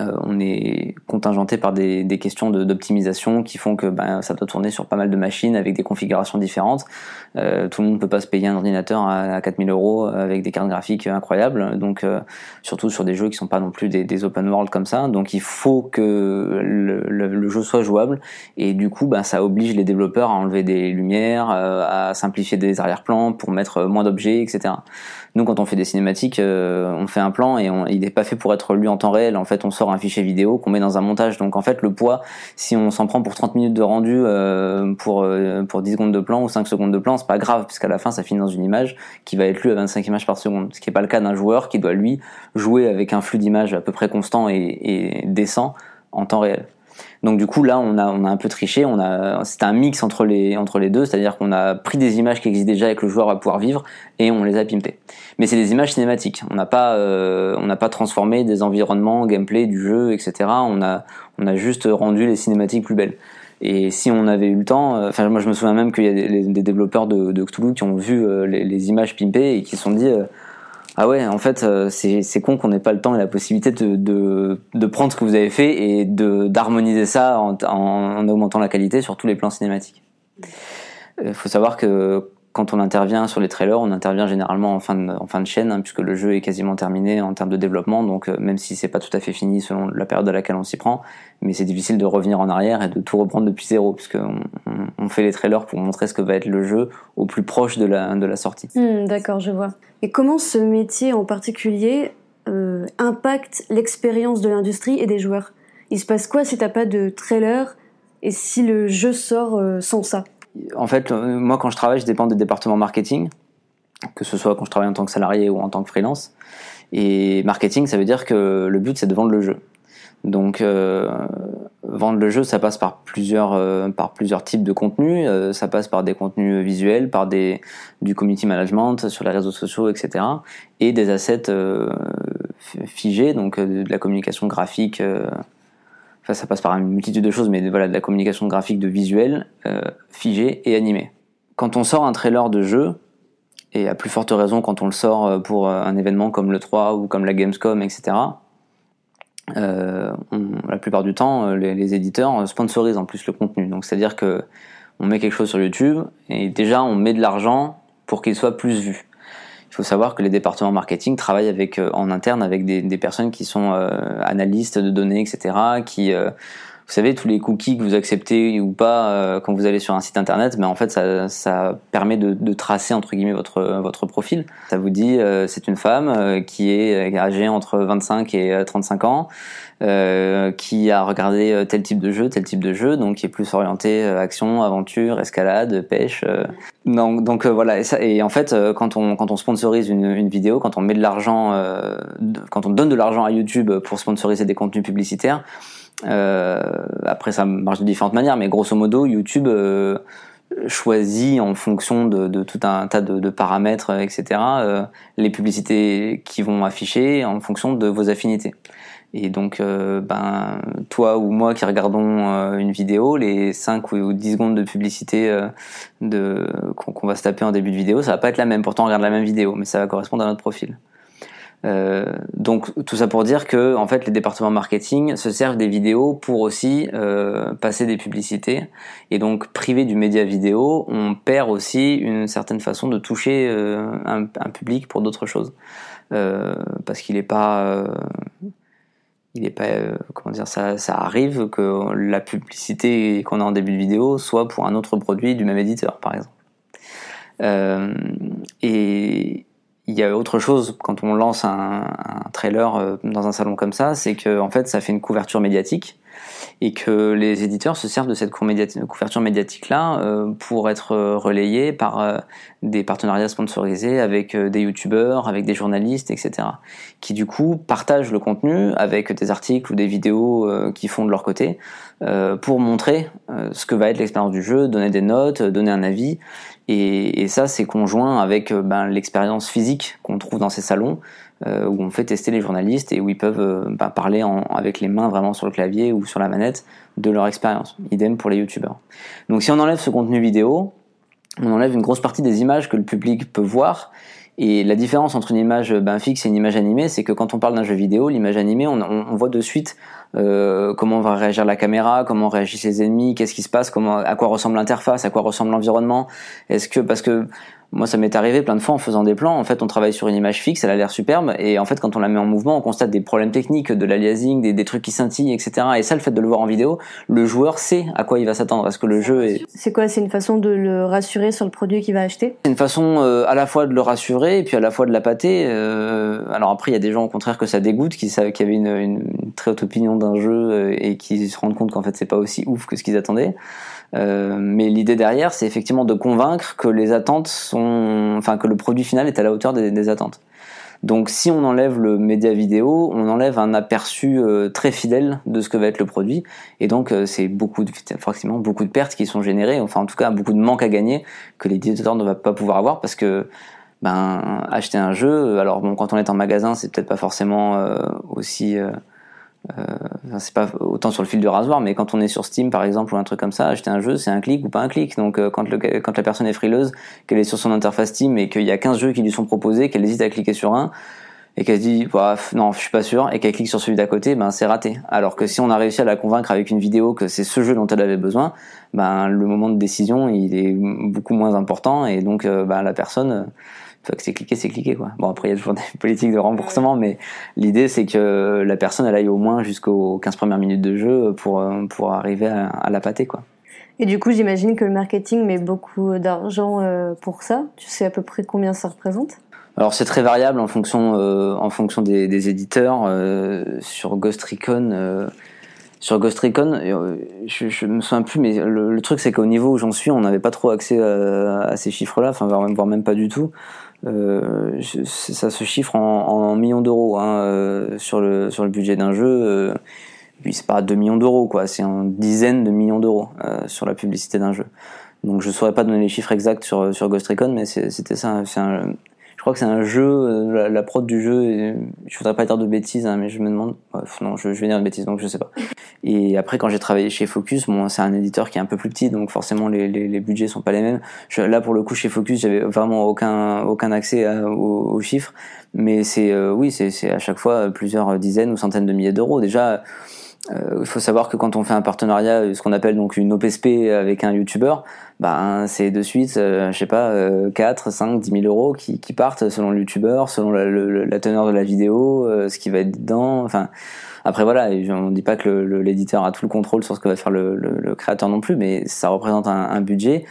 Speaker 2: euh, on est contingenté par des, questions d'optimisation qui font que ben, ça doit tourner sur pas mal de machines avec des configurations différentes. Euh, tout le monde ne peut pas se payer un ordinateur à, 4000 euros avec des cartes graphiques incroyables, donc euh, surtout sur des jeux qui sont pas non plus des, open world comme ça. Donc il faut que le, jeu soit jouable et du coup ben, ça oblige les développeurs à enlever des lumières, à simplifier des arrière-plans pour mettre moins d'objets, etc. Nous, quand on fait des cinématiques, on fait un plan et il n'est pas fait pour être lu en temps réel. En fait, sort un fichier vidéo qu'on met dans un montage. Donc, en fait, le poids, si on s'en prend pour 30 minutes de rendu euh, pour euh, pour 10 secondes de plan ou 5 secondes de plan, c'est pas grave puisqu'à la fin, ça finit dans une image qui va être lue à 25 images par seconde. Ce qui n'est pas le cas d'un joueur qui doit lui jouer avec un flux d'images à peu près constant et, et décent en temps réel. Donc du coup là on a on a un peu triché, on a c'est un mix entre les entre les deux, c'est-à-dire qu'on a pris des images qui existent déjà et que le joueur va pouvoir vivre et on les a pimpées. Mais c'est des images cinématiques. On n'a pas euh, on n'a pas transformé des environnements, gameplay du jeu, etc. On a on a juste rendu les cinématiques plus belles. Et si on avait eu le temps, euh, enfin moi je me souviens même qu'il y a des, développeurs de, de, Cthulhu qui ont vu euh, les, les, images pimpées et qui se sont dit ah ouais, en fait, euh, c'est con qu'on n'ait pas le temps et la possibilité de, de, de, prendre ce que vous avez fait et d'harmoniser ça en, en, augmentant la qualité sur tous les plans cinématiques. Il faut savoir que quand on intervient sur les trailers, on intervient généralement en fin de, fin de chaîne, hein, puisque le jeu est quasiment terminé en termes de développement. Donc, euh, même si c'est pas tout à fait fini selon la période à laquelle on s'y prend, mais c'est difficile de revenir en arrière et de tout reprendre depuis zéro, puisque on, on, fait les trailers pour montrer ce que va être le jeu au plus proche de la, de la sortie.
Speaker 1: Hmm, d'accord, je vois. Et comment ce métier en particulier euh, impacte l'expérience de l'industrie et des joueurs? Il se passe quoi si t'as pas de trailer et si le jeu sort euh, sans ça?
Speaker 2: En fait, euh, moi, quand je travaille, je dépends des départements marketing, que ce soit quand je travaille en tant que salarié ou en tant que freelance. Et marketing, ça veut dire que le but, c'est de vendre le jeu. Donc, euh, vendre le jeu, ça passe par plusieurs, euh, types de contenus. ça passe par des contenus visuels, par des, du community management sur les réseaux sociaux, etc. Et des assets figés, donc de la communication graphique ça passe par une multitude de choses, mais voilà, de la communication graphique, de visuel, euh, figé et animé. Quand on sort un trailer de jeu, et à plus forte raison quand on le sort euh, pour euh, un événement comme le 3 ou comme la Gamescom, etc., euh, la plupart du temps, les, les, éditeurs sponsorisent en plus le contenu. Donc c'est-à-dire que on met quelque chose sur YouTube et déjà on met de l'argent pour qu'il soit plus vu. Faut savoir que les départements marketing travaillent avec euh, en interne avec des, des personnes qui sont euh, analystes de données, etc. Qui euh, vous savez, tous les cookies que vous acceptez ou pas quand vous allez sur un site internet, mais en fait, ça, ça permet de, de, tracer entre guillemets votre votre profil. Ça vous dit, c'est une femme qui est âgée entre 25 et 35 ans, euh, qui a regardé euh, tel type de jeu, tel type de jeu, donc qui est plus orienté euh, action, aventure, escalade, pêche. donc, donc voilà. Et, ça, et, en fait, quand on quand on sponsorise une, une vidéo, quand on met de l'argent, quand on donne de l'argent à YouTube pour sponsoriser des contenus publicitaires, après, ça marche de différentes manières, mais grosso modo, YouTube choisit en fonction de, tout un tas de, paramètres, etc., les publicités qui vont afficher en fonction de vos affinités. Et donc, euh, ben, toi ou moi qui regardons euh, une vidéo, les 5 ou 10 secondes de publicité euh, de, qu'on, va se taper en début de vidéo, ça va pas être la même. Pourtant, on regarde la même vidéo, mais ça va correspondre à notre profil. donc, tout ça pour dire que, en fait, les départements marketing se servent des vidéos pour aussi passer des publicités. Et donc, privé du média vidéo, on perd aussi une certaine façon de toucher un, un, public pour d'autres choses. parce qu'il n'est pas il est pas euh, comment dire ça, ça arrive que la publicité qu'on a en début de vidéo soit pour un autre produit du même éditeur par exemple. Euh, et il y a autre chose quand on lance un, trailer euh, dans un salon comme ça c'est que fait ça fait une couverture médiatique et que les éditeurs se servent de cette couverture médiatique-là euh, pour être euh, relayés par euh, des partenariats sponsorisés avec des youtubeurs, avec des journalistes, etc. qui du coup partagent le contenu avec des articles ou des vidéos qui font de leur côté pour montrer ce que va être l'expérience du jeu, donner des notes, donner un avis. Et, et ça, c'est conjoint avec ben, l'expérience physique qu'on trouve dans ces salons, euh, où on fait tester les journalistes et où ils peuvent euh, bah, parler en, avec les mains vraiment sur le clavier ou sur la manette de leur expérience. Idem pour les youtubeurs. Donc si on enlève ce contenu vidéo, on enlève une grosse partie des images que le public peut voir. Et la différence entre une image ben, fixe et une image animée, c'est que quand on parle d'un jeu vidéo, l'image animée, on, on, voit de suite euh, comment va réagir la caméra, comment réagissent les ennemis, qu'est-ce qui se passe, comment, à quoi ressemble l'interface, à quoi ressemble l'environnement. Est-ce que parce que moi, ça m'est arrivé plein de fois en faisant des plans. En fait, on travaille sur une image fixe, elle a l'air superbe, et en fait, quand on la met en mouvement, on constate des problèmes techniques, de l'aliasing, des, des trucs qui scintillent, etc. Et ça, le fait de le voir en vidéo, le joueur sait à quoi il va s'attendre, parce que le jeu est.
Speaker 1: C'est quoi? C'est une façon de le rassurer sur le produit qu'il va acheter?
Speaker 2: C'est une façon euh, à la fois de le rassurer et puis à la fois de la pâter. Euh, alors après, il y a des gens au contraire que ça dégoûte, qui savent qu'il y avait une, une, très haute opinion d'un jeu euh, et qui se rendent compte qu'en fait, c'est pas aussi ouf que ce qu'ils attendaient. Euh, mais l'idée derrière, c'est effectivement de convaincre que les attentes sont, enfin que le produit final est à la hauteur des, attentes. Donc si on enlève le média vidéo, on enlève un aperçu euh, très fidèle de ce que va être le produit, et donc euh, c'est beaucoup de, forcément beaucoup de pertes qui sont générées, enfin en tout cas beaucoup de manques à gagner que l'éditeur ne va pas pouvoir avoir parce que ben acheter un jeu, alors bon quand on est en magasin c'est peut-être pas forcément aussi euh, c'est pas autant sur le fil du rasoir, mais quand on est sur Steam par exemple ou un truc comme ça, acheter un jeu, c'est un clic ou pas un clic. Donc euh, quand, le, quand la personne est frileuse, qu'elle est sur son interface Steam et qu'il y a 15 jeux qui lui sont proposés, qu'elle hésite à cliquer sur un, et qu'elle se dit bah, non je suis pas sûr et qu'elle clique sur celui d'à côté ben c'est raté alors que si on a réussi à la convaincre avec une vidéo que c'est ce jeu dont elle avait besoin ben le moment de décision il est beaucoup moins important et donc euh, ben, la personne que c'est cliqué, c'est cliqué quoi. Bon après il y a toujours des politiques de remboursement, mais l'idée c'est que la personne elle aille au moins jusqu'aux 15 premières minutes de jeu pour euh, pour arriver à, la pâter quoi.
Speaker 1: Et du coup j'imagine que le marketing met beaucoup d'argent euh, pour ça. Tu sais à peu près combien ça représente?
Speaker 2: Alors c'est très variable en fonction euh, en fonction des, des éditeurs. sur Ghost Recon sur Ghost Recon, je, je me souviens plus, mais le, truc c'est qu'au niveau où j'en suis, on n'avait pas trop accès à, ces chiffres-là, enfin voire même pas du tout. Euh, ça se chiffre en, millions d'euros hein, euh, sur, le, sur le budget d'un jeu. Euh, puis c'est pas 2 millions d'euros, quoi, c'est en dizaines de millions d'euros sur la publicité d'un jeu. Donc je saurais pas donner les chiffres exacts sur, sur Ghost Recon, mais c'était ça. Un, crois que c'est un jeu, euh, la, prod du jeu, et, je voudrais pas dire de bêtises, hein, mais je me demande, non, je, vais dire de bêtises, donc je sais pas. Et après, quand j'ai travaillé chez Focus, bon, c'est un éditeur qui est un peu plus petit, donc forcément les, les, les budgets sont pas les mêmes. là, pour le coup, chez Focus, j'avais vraiment aucun accès aux, chiffres, mais c'est euh, oui, c'est à chaque fois plusieurs dizaines ou centaines de milliers d'euros. Déjà, il faut savoir que quand on fait un partenariat, ce qu'on appelle donc une OPSP avec un YouTuber, ben c'est de suite, euh, je sais pas, 4, 5, 10 000 euros qui, qui partent selon le YouTuber, selon la, la, teneur de la vidéo, euh, ce qui va être dedans. Enfin, après voilà, on dit pas que l'éditeur a tout le contrôle sur ce que va faire le, le créateur non plus, mais ça représente un, un budget.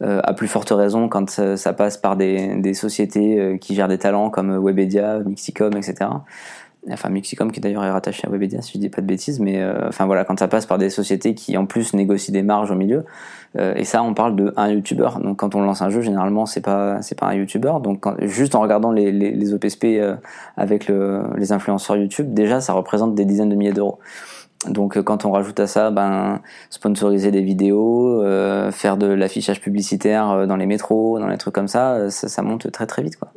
Speaker 2: à plus forte raison quand ça, ça passe par des, des sociétés qui gèrent des talents comme Webedia, Mixicom, etc enfin Mixicom qui d'ailleurs est rattaché à Webedia si je dis pas de bêtises mais euh, enfin voilà quand ça passe par des sociétés qui en plus négocient des marges au milieu euh, et ça on parle de un youtubeur donc quand on lance un jeu généralement c'est pas c'est pas un youtubeur donc juste en regardant les, les, les OPSP euh, avec le, les influenceurs YouTube déjà ça représente des dizaines de milliers d'euros. Donc quand on rajoute à ça, ben sponsoriser des vidéos, faire de l'affichage publicitaire dans les métros, dans les trucs comme ça, ça, ça monte très très vite quoi.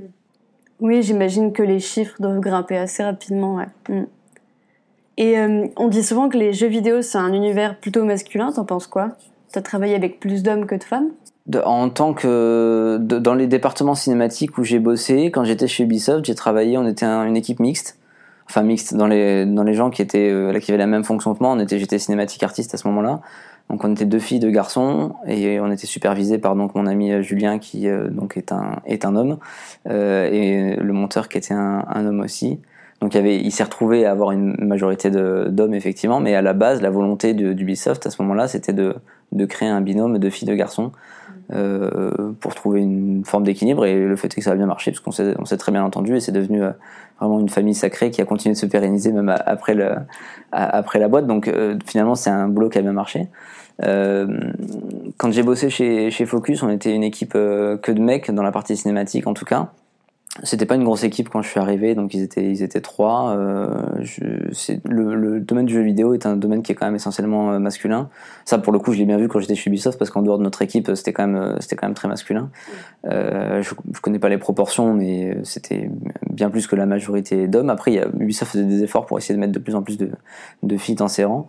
Speaker 1: Oui, j'imagine que les chiffres doivent grimper assez rapidement. Ouais. Mm. Et on dit souvent que les jeux vidéo c'est un univers plutôt masculin. T'en penses quoi? T'as travaillé avec plus d'hommes que de femmes?
Speaker 2: En tant que dans les départements cinématiques où j'ai bossé, quand j'étais chez Ubisoft, j'ai travaillé, on était une équipe mixte, enfin mixte dans les gens qui étaient euh, qui avaient la même fonction que moi. J'étais cinématique artiste à ce moment-là, donc on était deux filles, deux garçons, et on était supervisés par donc mon ami euh, Julien qui euh, donc est un est un homme et le monteur qui était un, un homme aussi. Donc il, avait, il s'est retrouvé à avoir une majorité d'hommes effectivement, mais à la base la volonté d'Ubisoft à ce moment-là c'était de, de créer un binôme de filles de garçons euh, pour trouver une forme d'équilibre. Et le fait est que ça a bien marché, parce qu'on s'est, on s'est très bien entendu, et c'est devenu euh, vraiment une famille sacrée qui a continué de se pérenniser même après, le, après la boîte. Donc euh, finalement, c'est un boulot qui a bien marché. quand j'ai bossé chez, chez Focus, on était une équipe que de mecs dans la partie cinématique en tout cas. C'était pas une grosse équipe quand je suis arrivé, donc ils étaient ils étaient trois. Euh, je, le, le, domaine du jeu vidéo est un domaine qui est quand même essentiellement euh, masculin. Ça, pour le coup, je l'ai bien vu quand j'étais chez Ubisoft, parce qu'en dehors de notre équipe, c'était quand même euh, c'était quand même très masculin. Euh, je, je connais pas les proportions, mais c'était bien plus que la majorité d'hommes. Après, il y a, Ubisoft faisait des efforts pour essayer de mettre de plus en plus de, de filles dans ses rangs.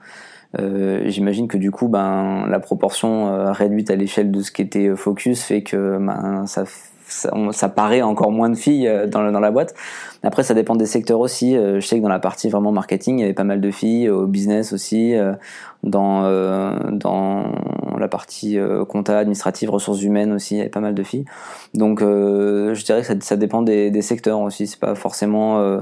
Speaker 2: Euh, J'imagine que du coup, ben la proportion euh, réduite à l'échelle de ce qui était Focus fait que ben ça ça, paraît encore moins de filles euh, dans, dans, la boîte. Après, ça dépend des secteurs aussi. Euh, je sais que dans la partie vraiment marketing, il y avait pas mal de filles, au business aussi, euh, dans, dans la partie compta, administrative, ressources humaines aussi, il y avait pas mal de filles. Donc, je dirais que ça, ça dépend des, des, secteurs aussi. C'est pas forcément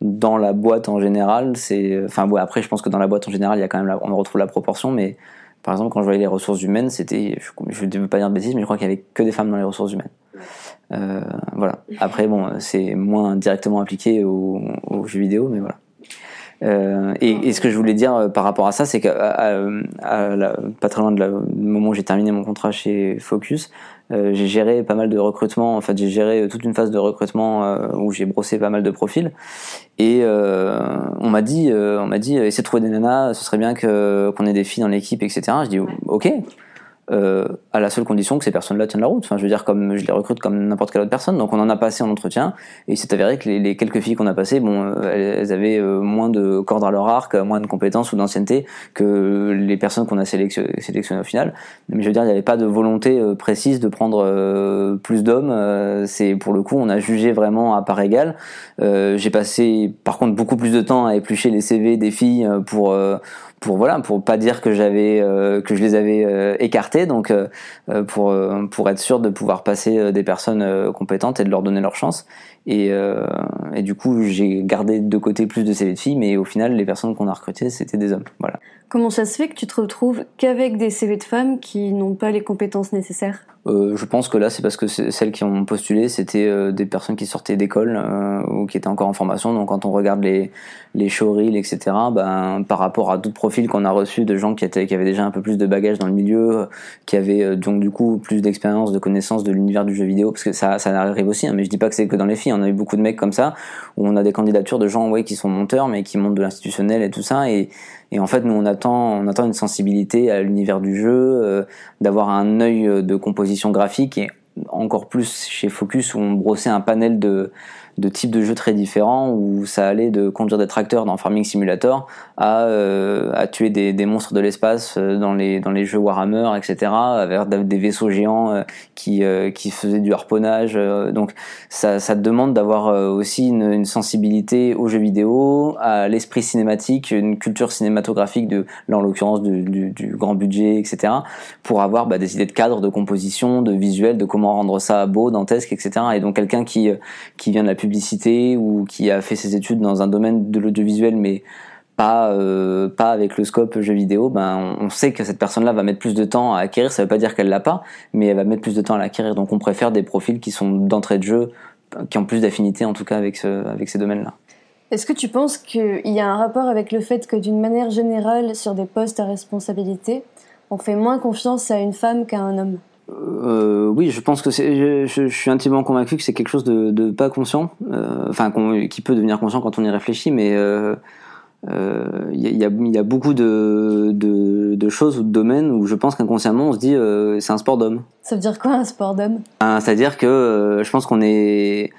Speaker 2: dans la boîte en général. C'est, enfin, ouais, après, je pense que dans la boîte en général, il y a quand même, on retrouve la proportion, mais par exemple, quand je voyais les ressources humaines, c'était, je ne veux pas dire de bêtises, mais je crois qu'il y avait que des femmes dans les ressources humaines. Euh, voilà. Après, bon, c'est moins directement appliqué aux, jeux vidéo, mais voilà. Euh, et, ce que je voulais dire euh, par rapport à ça, c'est qu'à pas très loin de du moment où j'ai terminé mon contrat chez Focus, j'ai géré pas mal de recrutement. En fait, j'ai géré toute une phase de recrutement où j'ai brossé pas mal de profils. Et on m'a dit, on m'a dit, essaie de trouver des nanas, ce serait bien que qu'on ait des filles dans l'équipe, etc. Je dis, ok. Euh, à la seule condition que ces personnes-là tiennent la route. Enfin, je veux dire, comme je les recrute comme n'importe quelle autre personne. Donc, on en a passé en entretien, et il s'est avéré que les, quelques filles qu'on a passées, bon, euh, elles, avaient euh, moins de cordes à leur arc, moins de compétences ou d'ancienneté que les personnes qu'on a sélectionnées, au final. Mais je veux dire, il n'y avait pas de volonté précise de prendre plus d'hommes. C'est pour le coup, on a jugé vraiment à part égale. J'ai passé, par contre, beaucoup plus de temps à éplucher les CV des filles pour pour voilà pour pas dire que j'avais euh, que je les avais euh, écartés. Donc euh, pour pour être sûr de pouvoir passer des personnes compétentes et de leur donner leur chance et, et du coup j'ai gardé de côté plus de CV de filles mais au final les personnes qu'on a recrutées c'était des hommes voilà
Speaker 1: comment ça se fait que tu te retrouves qu'avec des CV de femmes qui n'ont pas les compétences nécessaires?
Speaker 2: Euh, je pense que là, c'est parce que celles qui ont postulé, c'était euh, des personnes qui sortaient d'école euh, ou qui étaient encore en formation. Donc, quand on regarde les les showreels, etc., ben par rapport à d'autres profils qu'on a reçus de gens qui étaient qui avaient déjà un peu plus de bagages dans le milieu, qui avaient donc du coup plus d'expérience, de connaissances de l'univers du jeu vidéo, parce que ça ça arrive aussi. Hein, mais je dis pas que c'est que dans les filles. On a eu beaucoup de mecs comme ça où on a des candidatures de gens ouais qui sont monteurs mais qui montent de l'institutionnel et tout ça et en fait, nous, on attend, on attend une sensibilité à l'univers du jeu, euh, d'avoir un œil de composition graphique et encore plus chez Focus où on brossait un panel de, de types de jeux très différents où ça allait de conduire des tracteurs dans Farming Simulator à, euh, à tuer des, monstres de l'espace euh, dans les, dans les jeux Warhammer, etc. avec des vaisseaux géants euh, qui, qui faisaient du harponnage. Donc ça, ça demande d'avoir aussi une, sensibilité aux jeux vidéo, à l'esprit cinématique, une culture cinématographique de, là en l'occurrence du, grand budget, etc. pour avoir bah, des idées de cadre, de composition, de visuel, de comment rendre ça beau, dantesque, etc. Et donc quelqu'un qui, qui vient de la publicité ou qui a fait ses études dans un domaine de l'audiovisuel mais pas euh, avec le scope jeu vidéo, ben on sait que cette personne-là va mettre plus de temps à acquérir. Ça veut pas dire qu'elle l'a pas, mais elle va mettre plus de temps à l'acquérir. Donc on préfère des profils qui sont d'entrée de jeu, qui ont plus d'affinité en tout cas avec ces domaines-là.
Speaker 1: Est-ce que tu penses qu'il y a un rapport avec le fait que d'une manière générale, sur des postes à responsabilité, on fait moins confiance à une femme qu'à un homme?
Speaker 2: Euh, oui, je pense que c'est. Je, suis intimement convaincu que c'est quelque chose de, pas conscient, euh, enfin qui peut devenir conscient quand on y réfléchit, mais euh, il y, a, y, a, beaucoup de, de, de, choses ou de domaines où je pense qu'inconsciemment on se dit c'est un sport d'homme.
Speaker 1: Ça veut dire quoi un sport d'homme?
Speaker 2: Ben, C'est-à-dire que je pense qu'on est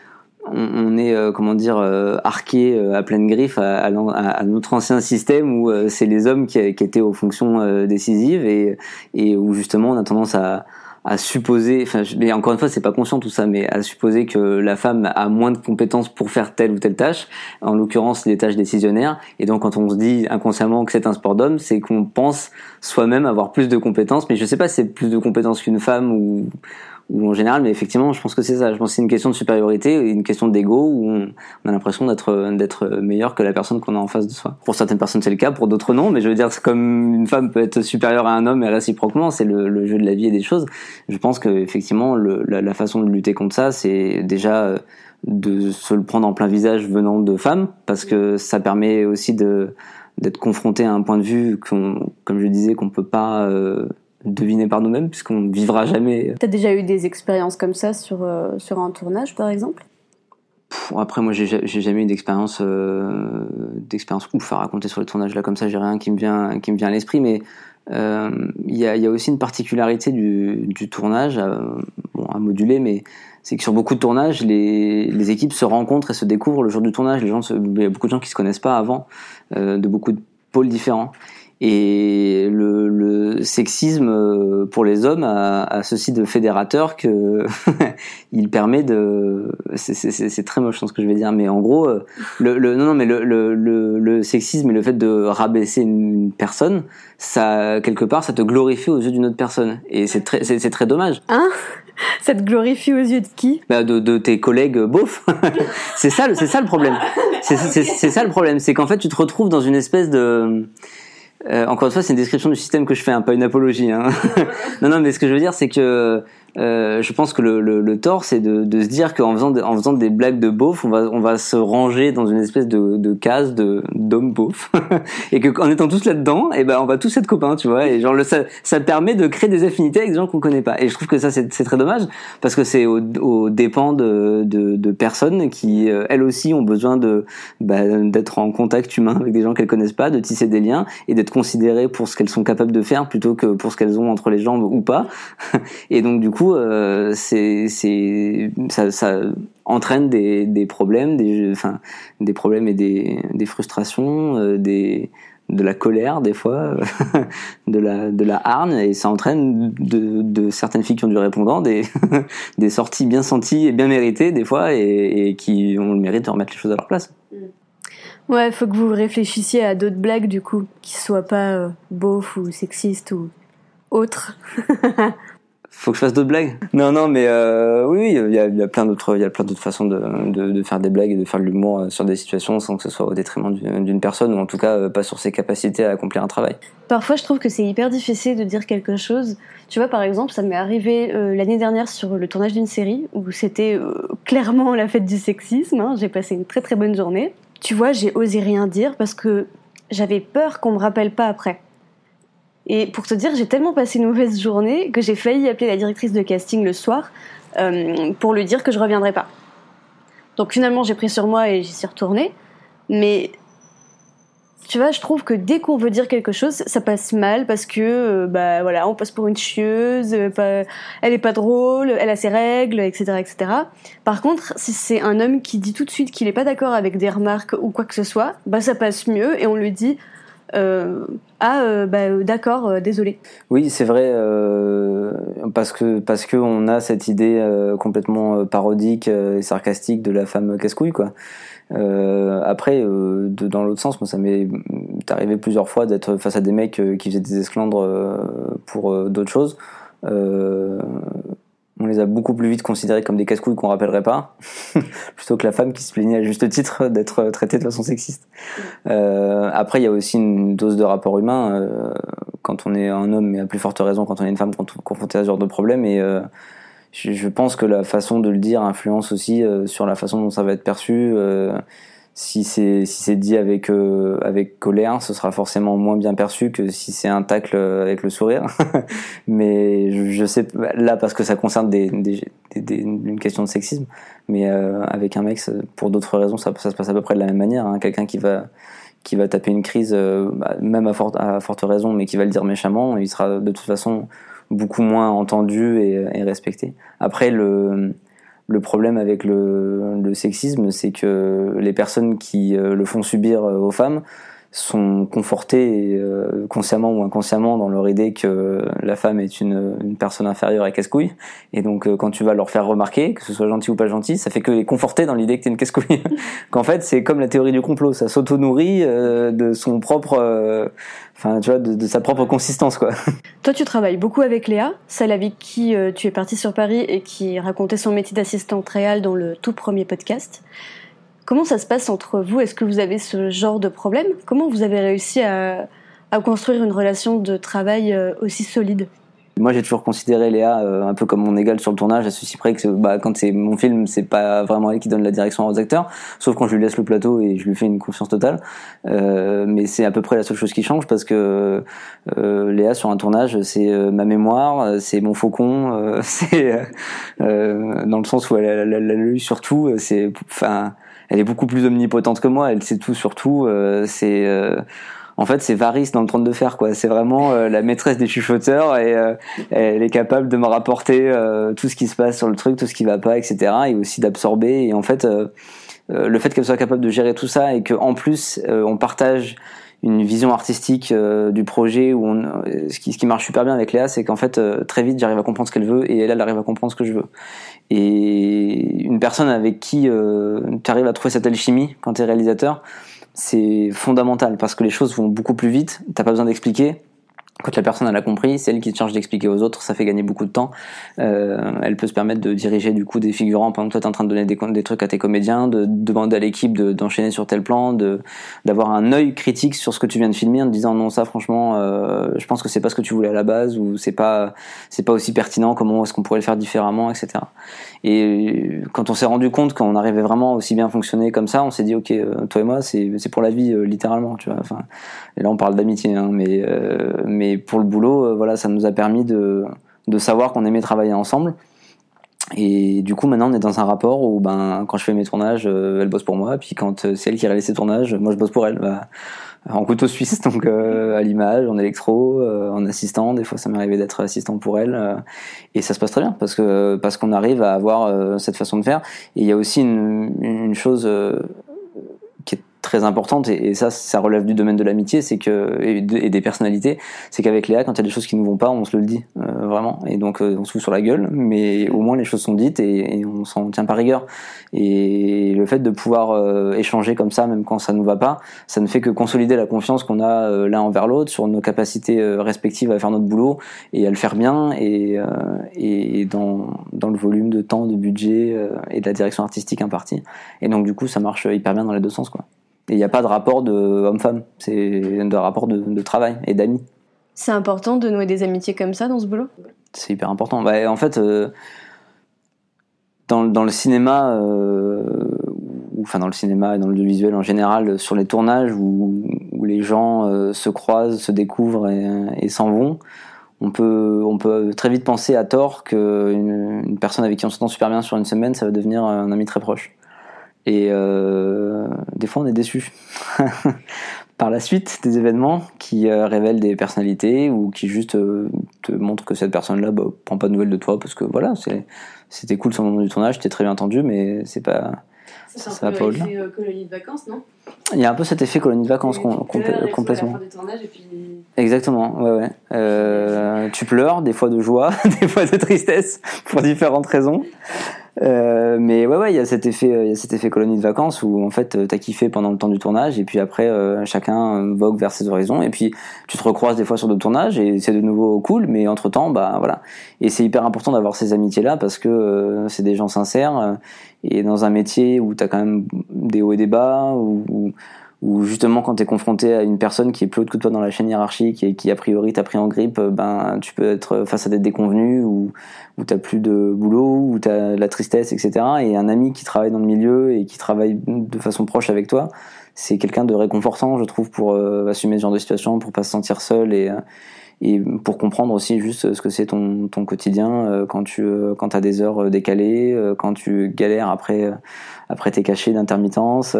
Speaker 2: on, est comment dire arqué à pleine griffe à, à, notre ancien système où c'est les hommes qui, qui, étaient aux fonctions décisives et, et où justement on a tendance à, à supposer, enfin, mais encore une fois, c'est pas conscient tout ça, mais à supposer que la femme a moins de compétences pour faire telle ou telle tâche, en l'occurrence les tâches décisionnaires. Et donc, quand on se dit inconsciemment que c'est un sport d'homme, c'est qu'on pense soi-même avoir plus de compétences, mais je sais pas si c'est plus de compétences qu'une femme ou ou en général, mais effectivement, je pense que c'est ça. Je pense que c'est une question de supériorité, une question d'ego où on, a l'impression d'être d'être meilleur que la personne qu'on a en face de soi. Pour certaines personnes, c'est le cas, pour d'autres non. Mais je veux dire, comme une femme peut être supérieure à un homme et réciproquement, c'est le, le, jeu de la vie et des choses. Je pense que effectivement, le, la, la, façon de lutter contre ça, c'est déjà euh, de se le prendre en plein visage venant de femmes, parce que ça permet aussi de d'être confronté à un point de vue qu'on, comme je disais, qu'on peut pas euh, deviner par nous-mêmes, puisqu'on ne vivra jamais.
Speaker 1: T'as déjà eu des expériences comme ça sur, euh, sur un tournage, par exemple?
Speaker 2: Après, moi, j'ai jamais eu d'expérience euh, d'expérience ouf à raconter sur les tournages. Là, comme ça, j'ai rien qui me vient, qui me vient à l'esprit, mais euh, il y, a, y, a, aussi une particularité du, du tournage, bon, à moduler, mais c'est que sur beaucoup de tournages, les, les, équipes se rencontrent et se découvrent le jour du tournage. Les gens il y a beaucoup de gens qui se connaissent pas avant, de beaucoup de pôles différents. Et le, le, sexisme euh, pour les hommes a, a ceci de fédérateur que il permet de. C'est très moche ce que je vais dire, mais en gros, euh, le, le non non mais le, le, le, sexisme et le fait de rabaisser une personne, ça quelque part, ça te glorifie aux yeux d'une autre personne, et c'est très c'est très dommage.
Speaker 1: Hein? Ça te glorifie aux yeux de qui?
Speaker 2: Bah de, de tes collègues beaufs. c'est ça, c'est ça le problème. C'est ça le problème, c'est qu'en fait tu te retrouves dans une espèce de euh, encore une fois, c'est une description du système que je fais, hein, pas une apologie. Hein. non, non, mais ce que je veux dire, c'est que euh, je pense que le, le, le tort, c'est de, de, se dire qu'en faisant, en faisant des blagues de beauf, on va, on va se ranger dans une espèce de, de case de d'hommes beauf, et que en étant tous là-dedans, et eh ben on va tous être copains, tu vois. Et genre le, ça, ça permet de créer des affinités avec des gens qu'on connaît pas. Et je trouve que ça c'est très dommage parce que c'est au, au dépend de, de, de, personnes qui euh, elles aussi ont besoin de bah, d'être en contact humain avec des gens qu'elles connaissent pas, de tisser des liens et d'être considérées pour ce qu'elles sont capables de faire plutôt que pour ce qu'elles ont entre les jambes ou pas. et donc du coup euh, c'est, ça, entraîne des, problèmes, des, enfin, des problèmes et des, frustrations, euh, de la colère des fois, de la, de hargne, et ça entraîne de, certaines filles du répondant des, sorties bien senties et bien méritées des fois, et, qui ont le mérite de remettre les choses à leur place.
Speaker 1: Ouais, il faut que vous réfléchissiez à d'autres blagues du coup, qui soient pas euh, ou sexistes ou autres.
Speaker 2: faut que je fasse d'autres blagues? Non, non, mais euh, oui, il y a, y a, plein d'autres, il y a plein d'autres façons de, de, de, faire des blagues et de faire de l'humour euh, sur des situations sans que ce soit au détriment d'une personne ou en tout cas euh, pas sur ses capacités à accomplir un travail.
Speaker 1: Parfois, je trouve que c'est hyper difficile de dire quelque chose. Tu vois, par exemple, ça m'est arrivé euh, l'année dernière sur le tournage d'une série où c'était clairement la fête du sexisme. Hein. J'ai passé une très très bonne journée. Tu vois, j'ai osé rien dire parce que j'avais peur qu'on me rappelle pas après. Et pour te dire, j'ai tellement passé une mauvaise journée que j'ai failli appeler la directrice de casting le soir euh, pour lui dire que je reviendrais pas. Donc finalement, j'ai pris sur moi et j'y suis retournée. Mais tu vois, je trouve que dès qu'on veut dire quelque chose, ça passe mal parce que euh, bah voilà, on passe pour une chieuse, euh, elle est pas drôle, elle a ses règles, etc., etc. Par contre, si c'est un homme qui dit tout de suite qu'il est pas d'accord avec des remarques ou quoi que ce soit, bah ça passe mieux et on lui dit euh, ah euh, bah, euh, d'accord, désolé.
Speaker 2: Oui, c'est vrai parce que parce a cette idée complètement parodique et sarcastique de la femme casse-couille après, dans l'autre sens, moi, ça m'est arrivé plusieurs fois d'être face à des mecs qui faisaient des esclandres pour d'autres choses on les a beaucoup plus vite considérés comme des casse-couilles qu'on rappellerait pas, plutôt que la femme qui se plaignait à juste titre d'être traitée de façon sexiste. Euh, après, il y a aussi une dose de rapport humain euh, quand on est un homme, mais à plus forte raison quand on est une femme confrontée à ce genre de problème. Et euh, je, pense que la façon de le dire influence aussi sur la façon dont ça va être perçu si c'est si c'est dit avec euh, avec colère, ce sera forcément moins bien perçu que si c'est un tacle avec le sourire. mais je, sais là parce que ça concerne une question de sexisme, mais euh, avec un mec pour d'autres raisons ça, se passe à peu près de la même manière. Hein. Quelqu'un qui va qui va taper une crise, bah, même à, forte, à forte raison, mais qui va le dire méchamment, il sera de toute façon beaucoup moins entendu et, et respecté. Après, le, le problème avec le, sexisme, c'est que les personnes qui le font subir aux femmes sont confortés euh, consciemment ou inconsciemment dans leur idée que la femme est une, une personne inférieure et casse-couille. Et donc, euh, quand tu vas leur faire remarquer, que ce soit gentil ou pas gentil, ça fait que les conforter dans l'idée que t'es une casse-couille. Qu'en fait, c'est comme la théorie du complot, ça s'auto-nourrit euh, de son propre, enfin, tu vois, de, de, sa propre consistance, quoi.
Speaker 1: Toi, tu travailles beaucoup avec Léa, celle avec qui tu es partie sur Paris et qui racontait son métier d'assistante réelle dans le tout premier podcast. Comment ça se passe entre vous? Est-ce que vous avez ce genre de problème? Comment vous avez réussi à, construire une relation de travail euh, aussi solide?
Speaker 2: Moi, j'ai toujours considéré Léa euh, un peu comme mon égal sur le tournage, à ceci près que bah, quand c'est mon film, c'est pas vraiment elle qui donne la direction aux acteurs, sauf quand je lui laisse le plateau et je lui fais une confiance totale. Euh, mais c'est à peu près la seule chose qui change parce que Léa sur un tournage, c'est ma mémoire, c'est mon faucon, c'est dans le sens où elle, elle, elle, elle, surtout, c'est, elle est beaucoup plus omnipotente que moi. Elle sait tout sur tout. Euh, c'est euh, en fait, c'est Varys dans le trône de fer, quoi. C'est vraiment euh, la maîtresse des chuchoteurs et elle est capable de me rapporter tout ce qui se passe sur le truc, tout ce qui va pas, etc. Et aussi d'absorber. Et en fait, le fait qu'elle soit capable de gérer tout ça et qu'en plus on partage une vision artistique du projet où on, ce qui, ce qui marche super bien avec Léa, c'est qu'en fait très vite j'arrive à comprendre ce qu'elle veut et elle, elle arrive à comprendre ce que je veux. Et une personne avec qui euh, tu arrives à trouver cette alchimie quand tu es réalisateur, c'est fondamental parce que les choses vont beaucoup plus vite, t'as pas besoin d'expliquer, quand la personne elle a compris, c'est elle qui te charge d'expliquer aux autres, ça fait gagner beaucoup de temps. Euh, elle peut se permettre de diriger du coup des figurants pendant que toi t'es en train de donner des, trucs à tes comédiens, de demander à l'équipe d'enchaîner sur tel plan, d'avoir un œil critique sur ce que tu viens de filmer en te disant non ça franchement, euh, je pense que c'est pas ce que tu voulais à la base ou c'est pas c'est pas aussi pertinent. Comment est-ce qu'on pourrait le faire différemment, etc. Et quand on s'est rendu compte qu'on arrivait vraiment aussi bien fonctionner comme ça, on s'est dit ok euh, toi et moi c'est c'est pour la vie euh, littéralement, tu vois. Enfin et là on parle d'amitié, hein, mais euh, mais pour le boulot, euh, voilà, ça nous a permis de, de savoir qu'on aimait travailler ensemble. Et du coup, maintenant, on est dans un rapport où, ben, quand je fais mes tournages, euh, elle bosse pour moi, puis quand euh, c'est elle qui réalise ses tournages, moi je bosse pour elle. Bah, en couteau suisse, donc à l'image, en électro, en assistant. Des fois, ça m'est arrivé d'être assistant pour elle, et ça se passe très bien parce que parce qu'on arrive à avoir cette façon de faire. Et il y a aussi une chose très importante et, ça ça relève du domaine de l'amitié c'est que et, des personnalités c'est qu'avec Léa quand il y a des choses qui ne vont pas on se le dit euh, vraiment. Et donc euh, on se fout sur la gueule mais au moins les choses sont dites et, on s'en tient pas rigueur. Et le fait de pouvoir euh, échanger comme ça même quand ça nous va pas ça ne fait que consolider la confiance qu'on a l'un envers l'autre sur nos capacités respectives à faire notre boulot et à le faire bien et, et dans, dans le volume de temps de budget et de la direction artistique impartie. Et donc du coup ça marche hyper bien dans les deux sens quoi et il n'y a pas de rapport de homme-femme, c'est un rapport de, de travail et d'amis.
Speaker 1: C'est important de nouer des amitiés comme ça dans ce boulot?
Speaker 2: C'est hyper important. Bah, en fait, euh, dans, dans, le cinéma, euh, ou, enfin dans le cinéma et dans le visuel en général, sur les tournages où, où les gens euh, se croisent, se découvrent et, et s'en vont, on peut, on peut très vite penser à tort qu'une une personne avec qui on s'entend super bien sur une semaine, ça va devenir un ami très proche. Et euh, des fois, on est déçu par la suite des événements qui euh, révèlent des personnalités ou qui juste euh, te montrent que cette personne-là bah, prend pas de nouvelles de toi parce que voilà, c'était cool sur le moment du tournage, t'es très bien entendu, mais c'est pas.
Speaker 1: Ça, ça va pas au-delà. C'est colonie de vacances, non?
Speaker 2: Il y a un peu cet effet colonie de vacances complètement. Exactement, ouais, ouais. Euh, tu pleures, des fois de joie, des fois de tristesse, pour différentes raisons. Euh, mais ouais, ouais, il y a cet effet, il y a cet effet colonie de vacances où en fait t'as kiffé pendant le temps du tournage et puis après euh, chacun vogue vers ses horizons et puis tu te recroises des fois sur d'autres tournages et c'est de nouveau cool, mais entre temps, bah voilà. Et c'est hyper important d'avoir ces amitiés là parce que euh, c'est des gens sincères et dans un métier où t'as quand même des hauts et des bas où ou justement quand tu es confronté à une personne qui est plus haute que toi dans la chaîne hiérarchique et qui a priori t'a pris en grippe, euh, ben tu peux être face à des déconvenus ou où t'as plus de boulot, ou t'as la tristesse, etc. Et un ami qui travaille dans le milieu et qui travaille de façon proche avec toi, c'est quelqu'un de réconfortant, je trouve, pour euh, assumer ce genre de situation, pour pas se sentir seul et euh, et pour comprendre aussi juste ce que c'est ton, ton quotidien quand tu quand as des heures décalées, quand tu galères après après tes cachets d'intermittence.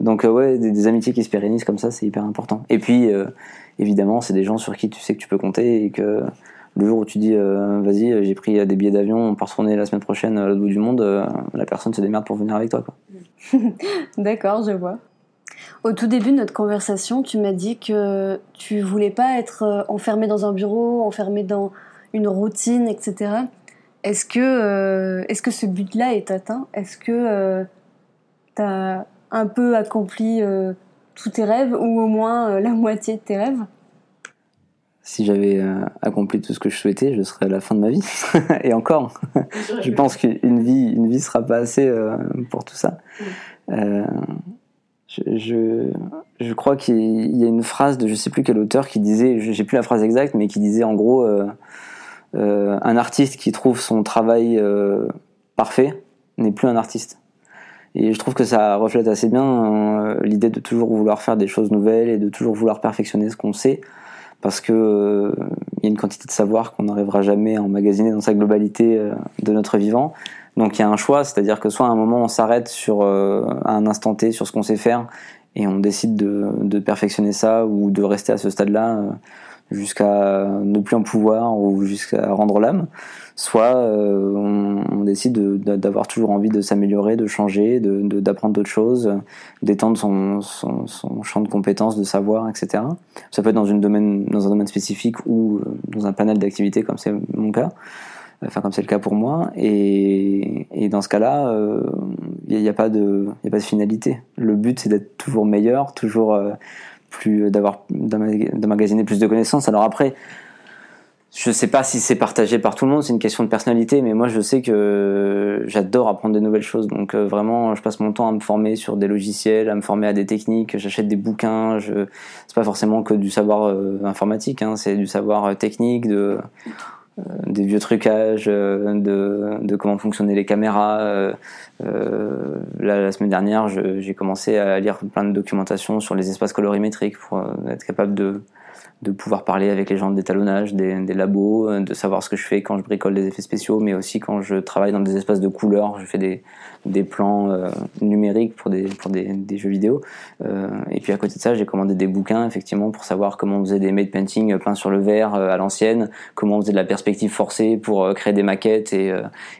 Speaker 2: donc ouais, des, amitiés qui se pérennisent comme ça, c'est hyper important. Et puis, évidemment, c'est des gens sur qui tu sais que tu peux compter et que le jour où tu dis vas-y j'ai pris des billets d'avion on part retourner la semaine prochaine à l'autre bout du monde la personne se démerde pour venir avec toi
Speaker 1: d'accord je vois au tout début de notre conversation, tu m'as dit que tu voulais pas être euh, enfermé dans un bureau, enfermé dans une routine, etc. Est-ce que, euh, est-ce que ce but-là est atteint? Est-ce que euh, tu as un peu accompli tous tes rêves ou au moins la moitié de tes rêves?
Speaker 2: Si j'avais accompli tout ce que je souhaitais, je serais à la fin de ma vie. Et encore, je pense qu'une vie, une vie sera pas assez pour tout ça je, crois qu'il y a une phrase de je sais plus quel auteur qui disait, j'ai plus la phrase exacte, mais qui disait en gros euh, euh, un artiste qui trouve son travail euh, parfait n'est plus un artiste. Et je trouve que ça reflète assez bien l'idée de toujours vouloir faire des choses nouvelles et de toujours vouloir perfectionner ce qu'on sait, parce que il y a une quantité de savoir qu'on n'arrivera jamais à emmagasiner dans sa globalité de notre vivant. Donc il y a un choix, c'est-à-dire que soit à un moment on s'arrête sur euh, un instant T sur ce qu'on sait faire et on décide de, perfectionner ça ou de rester à ce stade-là euh, jusqu'à ne plus en pouvoir ou jusqu'à rendre l'âme, soit euh, on, décide d'avoir toujours envie de s'améliorer, de changer, d'apprendre d'autres choses, d'étendre son, champ de compétences, de savoir, etc. Ça peut être dans, dans un domaine spécifique ou dans un panel d'activités comme c'est mon cas enfin comme c'est le cas pour moi. Et, et dans ce cas-là, il euh, n'y a, pas de, y a pas de finalité. Le but, c'est d'être toujours meilleur, toujours euh, plus, d'avoir d'emmagasiner plus de connaissances. Alors après, je sais pas si c'est partagé par tout le monde, c'est une question de personnalité, mais moi je sais que j'adore apprendre de nouvelles choses. Donc euh, vraiment, je passe mon temps à me former sur des logiciels, à me former à des techniques. J'achète des bouquins. Je... C'est pas forcément que du savoir informatique, hein, c'est du savoir technique, de euh, des vieux trucages, euh, de, comment fonctionnaient les caméras. Euh, la semaine dernière, j'ai commencé à lire plein de documentation sur les espaces colorimétriques pour être capable de, de pouvoir parler avec les gens détalonnage, des, des, labos, de savoir ce que je fais quand je bricole des effets spéciaux, mais aussi quand je travaille dans des espaces de couleurs, je fais des, des plans euh, numériques pour des, pour des, jeux vidéo. Euh, et puis à côté de ça, j'ai commandé des bouquins effectivement pour savoir comment on faisait des made painting peints sur le verre euh, à l'ancienne, comment on faisait de la perspective forcée pour euh, créer des maquettes et,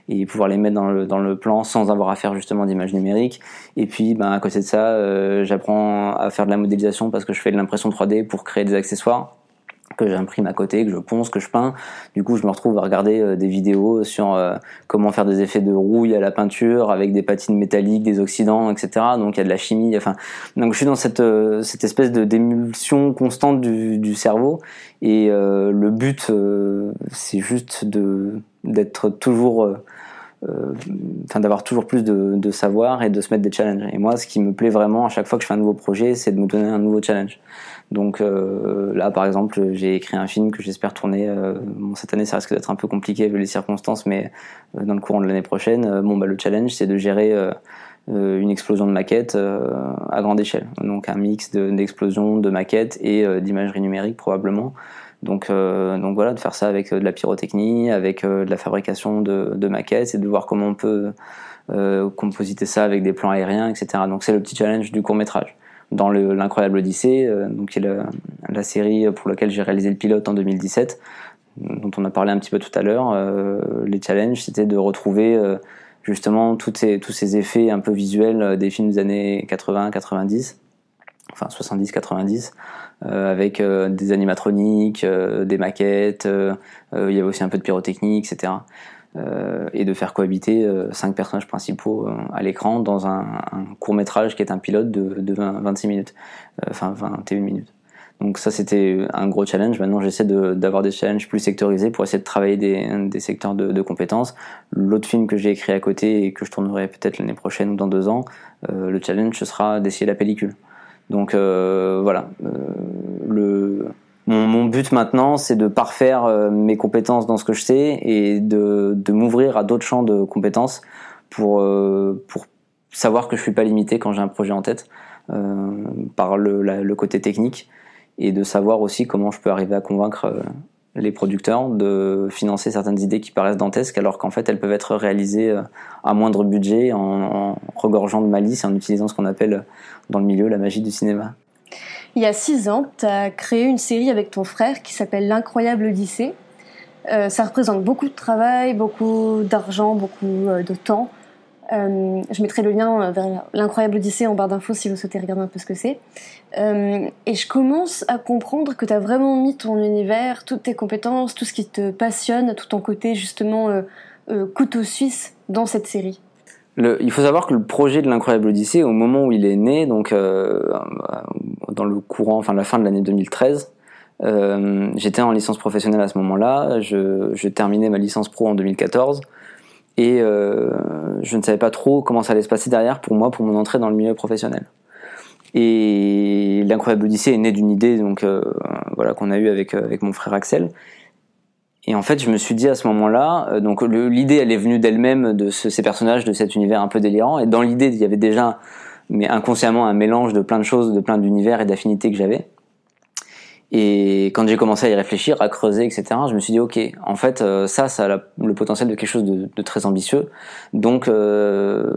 Speaker 2: et pouvoir les mettre dans le, dans le plan sans avoir à faire justement d'images numériques. Et puis ben, à côté de ça, j'apprends à faire de la modélisation parce que je fais de l'impression 3D pour créer des accessoires que j'imprime à côté, que je ponce, que je peins. Du coup, je me retrouve à regarder euh, des vidéos sur euh, comment faire des effets de rouille à la peinture avec des patines métalliques, des oxydants, etc. Donc il y a de la chimie. Enfin, donc je suis dans cette euh, cette espèce de d'émulsion constante du, du, cerveau et le but, c'est juste de d'être toujours enfin d'avoir toujours plus de, de, savoir et de se mettre des challenges. Et moi, ce qui me plaît vraiment à chaque fois que je fais un nouveau projet, c'est de me donner un nouveau challenge. Donc euh, là, par exemple, j'ai écrit un film que j'espère tourner. Euh, bon, cette année, ça risque d'être un peu compliqué vu les circonstances, mais euh, dans le courant de l'année prochaine, bon, bah, le challenge, c'est de gérer une explosion de maquettes à grande échelle. Donc un mix d'explosions, de, maquettes et d'imagerie numérique probablement. Donc, donc voilà, de faire ça avec de la pyrotechnie, avec de la fabrication de, de, maquettes et de voir comment on peut compositer ça avec des plans aériens, etc. Donc c'est le petit challenge du court métrage dans l'incroyable Odyssée, euh, donc qui est la, série pour laquelle j'ai réalisé le pilote en 2017, dont on a parlé un petit peu tout à l'heure. Euh, les challenges, c'était de retrouver euh, justement ces, tous ces effets un peu visuels des films des années 80-90, enfin 70-90. Euh, avec des animatroniques, des maquettes, il y avait aussi un peu de pyrotechnie, etc. Euh, et de faire cohabiter euh, cinq personnages principaux euh, à l'écran dans un, court métrage qui est un pilote de, de 20, 26 minutes, enfin 21 minutes. Donc ça c'était un gros challenge. Maintenant j'essaie d'avoir des challenges plus sectorisés pour essayer de travailler des, secteurs de, de, compétences. L'autre film que j'ai écrit à côté et que je tournerai peut-être l'année prochaine ou dans deux ans, le challenge ce sera d'essayer la pellicule. Donc voilà, le, mon, but maintenant, c'est de parfaire euh, mes compétences dans ce que je sais et de, m'ouvrir à d'autres champs de compétences pour, euh, pour savoir que je suis pas limité quand j'ai un projet en tête euh, par le, le, côté technique et de savoir aussi comment je peux arriver à convaincre les producteurs de financer certaines idées qui paraissent dantesques alors qu'en fait elles peuvent être réalisées à moindre budget en, en regorgeant de malice et en utilisant ce qu'on appelle dans le milieu la magie du cinéma.
Speaker 1: Il y a six ans, tu as créé une série avec ton frère qui s'appelle L'incroyable Odyssée. Euh, ça représente beaucoup de travail, beaucoup d'argent, beaucoup euh, de temps. Euh, je mettrai le lien vers l'incroyable Odyssée en barre d'infos si vous souhaitez regarder un peu ce que c'est. et je commence à comprendre que tu as vraiment mis ton univers, toutes tes compétences, tout ce qui te passionne, tout ton côté justement couteau suisse dans cette série.
Speaker 2: Il faut savoir que le projet de l'incroyable Odyssée, au moment où il est né, donc dans le courant, enfin la fin de l'année 2013, euh, j'étais en licence professionnelle à ce moment-là. Je, je, terminais ma licence pro en 2014 et euh, je ne savais pas trop comment ça allait se passer derrière pour moi pour mon entrée dans le milieu professionnel. Et l'incroyable Odyssée est né d'une idée donc euh, voilà qu'on a eu avec avec mon frère Axel. Et en fait, je me suis dit à ce moment-là, euh, donc l'idée elle est venue d'elle-même de ce, ces personnages, de cet univers un peu délirant. Et dans l'idée, il y avait déjà, mais inconsciemment, un mélange de plein de choses, de plein d'univers et d'affinités que j'avais. Et quand j'ai commencé à y réfléchir, à creuser, etc., je me suis dit, ok, en fait, euh, ça, ça a le potentiel de quelque chose de, de très ambitieux. Donc, euh,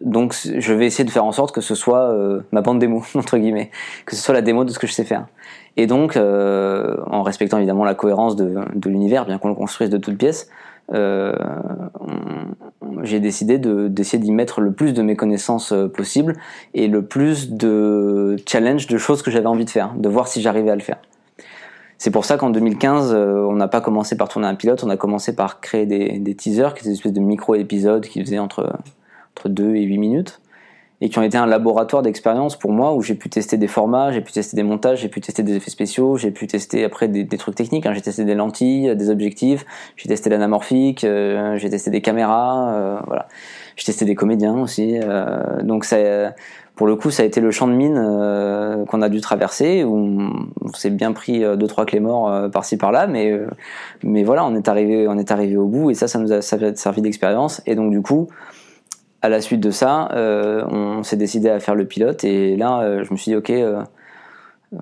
Speaker 2: donc, je vais essayer de faire en sorte que ce soit euh, ma bande démo, entre guillemets, que ce soit la démo de ce que je sais faire. Et donc, euh, en respectant évidemment la cohérence de, l'univers, bien qu'on le construise de toutes pièces, euh, j'ai décidé d'essayer d'y mettre le plus de mes connaissances euh, possible et le plus de challenge de choses que j'avais envie de faire, de voir si j'arrivais à le faire. C'est pour ça qu'en 2015, euh, on n'a pas commencé par tourner un pilote, on a commencé par créer des, des teasers, qui étaient des espèces de micro-épisodes qui faisaient entre, entre 2 et 8 minutes et qui ont été un laboratoire d'expérience pour moi où j'ai pu tester des formats, j'ai pu tester des montages, j'ai pu tester des effets spéciaux, j'ai pu tester après des, trucs techniques. Hein. J'ai testé des lentilles, des objectifs, j'ai testé l'anamorphique, euh, j'ai testé des caméras, euh, voilà. J'ai testé des comédiens aussi. Euh, donc ça, pour le coup, ça a été le champ de mine euh, qu'on a dû traverser où on, s'est bien pris deux trois clés morts par-ci par-là, mais mais voilà, on est arrivé, on est arrivé au bout et ça, ça nous a servi d'expérience. Et donc du coup à la suite de ça, euh, on s'est décidé à faire le pilote et là, euh, je me suis dit, ok, euh,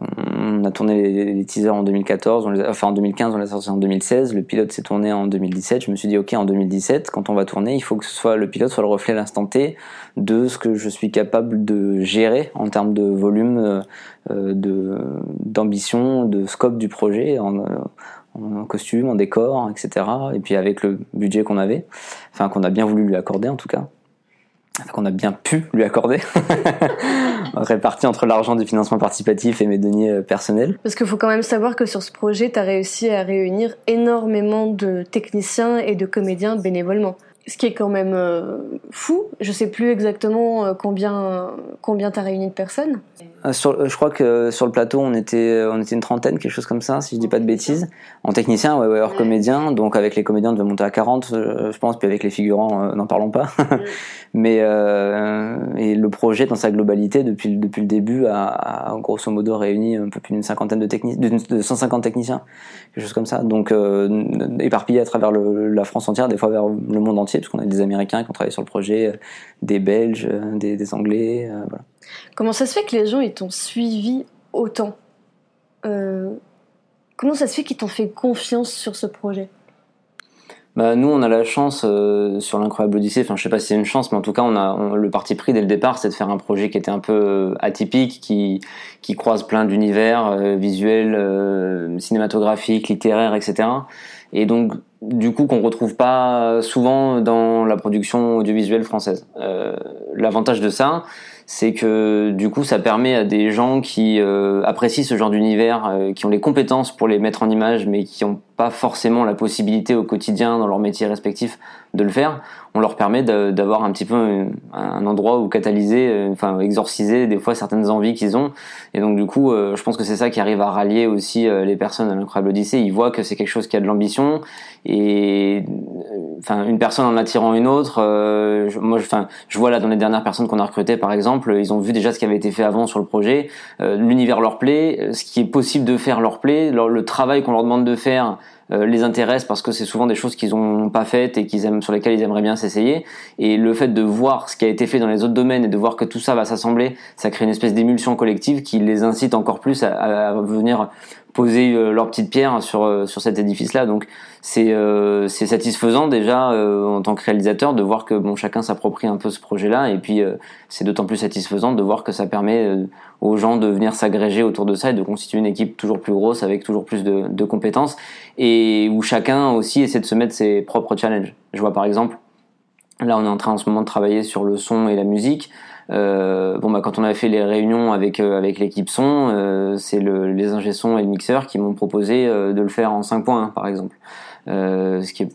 Speaker 2: on a tourné les, teasers en 2014, on les enfin en 2015, on l'a sorti en 2016, le pilote s'est tourné en 2017. Je me suis dit, ok, en 2017, quand on va tourner, il faut que ce soit le pilote soit le reflet à l'instant T de ce que je suis capable de gérer en termes de volume, d'ambition, de scope du projet. En costume, en décor, etc. Et puis avec le budget qu'on avait, enfin qu'on a bien voulu lui accorder en tout cas qu'on a bien pu lui accorder, réparti entre l'argent du financement participatif et mes deniers euh, personnels.
Speaker 1: Parce qu'il faut quand même savoir que sur ce projet, tu as réussi à réunir énormément de techniciens et de comédiens bénévolement ce qui est quand même euh, fou. Je sais plus exactement euh, combien combien t'as réuni de personnes.
Speaker 2: Euh, sur, je crois que sur le plateau on était on était une trentaine, quelque chose comme ça, si je dis pas de bêtises. En technicien, ouais, ouais hors comédien, donc avec les comédiens on devait monter à 40, je pense, puis avec les figurants, n'en parlons pas. Mais et le projet dans sa globalité depuis depuis le début a, a grosso modo réuni un peu plus d'une cinquantaine de techniciens, de 150 techniciens, quelque chose comme ça. Donc éparpillés à travers le, la France entière, des fois vers le monde entier parce qu'on a des Américains qui ont travaillé sur le projet, euh, des Belges, euh, des, Anglais. Euh, voilà.
Speaker 1: Comment ça se fait que les gens ils t'ont suivi autant Comment ça se fait qu'ils t'ont fait confiance sur ce projet
Speaker 2: bah, nous, on a la chance sur l'incroyable Odyssée. Enfin, je sais pas si c'est une chance, mais en tout cas, on a le parti pris dès le départ, c'est de faire un projet qui était un peu atypique, qui qui croise plein d'univers visuels, cinématographiques, littéraires, etc. Et donc, du coup qu'on retrouve pas souvent dans la production audiovisuelle française. Euh, L'avantage de ça, c'est que du coup ça permet à des gens qui euh, apprécient ce genre d'univers, euh, qui ont les compétences pour les mettre en image, mais qui n'ont pas forcément la possibilité au quotidien dans leur métier respectif de le faire, on leur permet d'avoir un petit peu un, endroit où catalyser, enfin exorciser des fois certaines envies qu'ils ont. Et donc du coup, je pense que c'est ça qui arrive à rallier aussi les personnes à l'incroyable Odyssée. Ils voient que c'est quelque chose qui a de l'ambition enfin une personne en attirant une autre. moi, enfin, je vois là dans les dernières personnes qu'on a recrutées, par exemple, ils ont vu déjà ce qui avait été fait avant sur le projet, l'univers leur plaît, ce qui est possible de faire leur plaît, le travail qu'on leur demande de faire euh, les intéresse parce que c'est souvent des choses qu'ils ont pas faites et qu'ils aiment sur lesquelles ils aimeraient bien s'essayer et le fait de voir ce qui a été fait dans les autres domaines et de voir que tout ça va s'assembler ça crée une espèce d'émulsion collective qui les incite encore plus à, à venir poser leur petite pierre sur sur cet édifice-là. Donc c'est c'est satisfaisant déjà en tant que réalisateur de voir que bon chacun s'approprie un peu ce projet-là et puis c'est d'autant plus satisfaisant de voir que ça permet aux gens de venir s'agréger autour de ça et de constituer une équipe toujours plus grosse avec toujours plus de, de compétences et où chacun aussi essaie de se mettre ses propres challenges. Je vois par exemple Là, on est en train en ce moment de travailler sur le son et la musique. Euh, bon, bah, quand on avait fait les réunions avec euh, avec l'équipe son, euh, c'est le, les ingé son et le mixeur qui m'ont proposé euh, de le faire en 5 points, par exemple. ce qui est,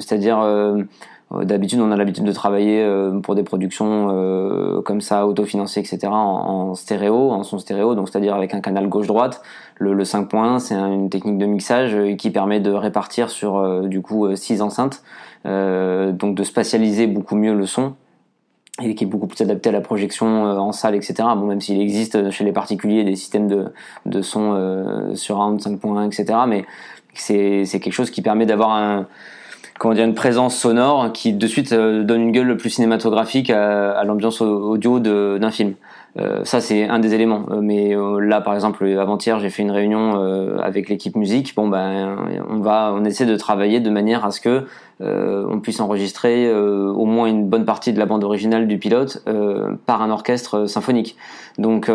Speaker 2: c'est-à-dire d'habitude, on a l'habitude de travailler pour des productions comme ça, autofinancées, etc., en, stéréo, en son stéréo, donc c'est-à-dire avec un canal gauche-droite. Le, le 5 points, c'est une technique de mixage qui permet de répartir sur du coup six enceintes. Euh, donc de spatialiser beaucoup mieux le son et qui est beaucoup plus adapté à la projection euh, en salle, etc. Bon, même s'il existe chez les particuliers des systèmes de, de son euh, surround 5.1, etc. Mais c'est, quelque chose qui permet d'avoir un, comment dire, une présence sonore qui de suite donne une gueule plus cinématographique à, à l'ambiance audio d'un film. Euh, ça c'est un des éléments. mais là par exemple avant-hier j'ai fait une réunion avec l'équipe musique. Bon ben on va on essaie de travailler de manière à ce que euh, on puisse enregistrer euh, au moins une bonne partie de la bande originale du pilote euh, par un orchestre symphonique. Donc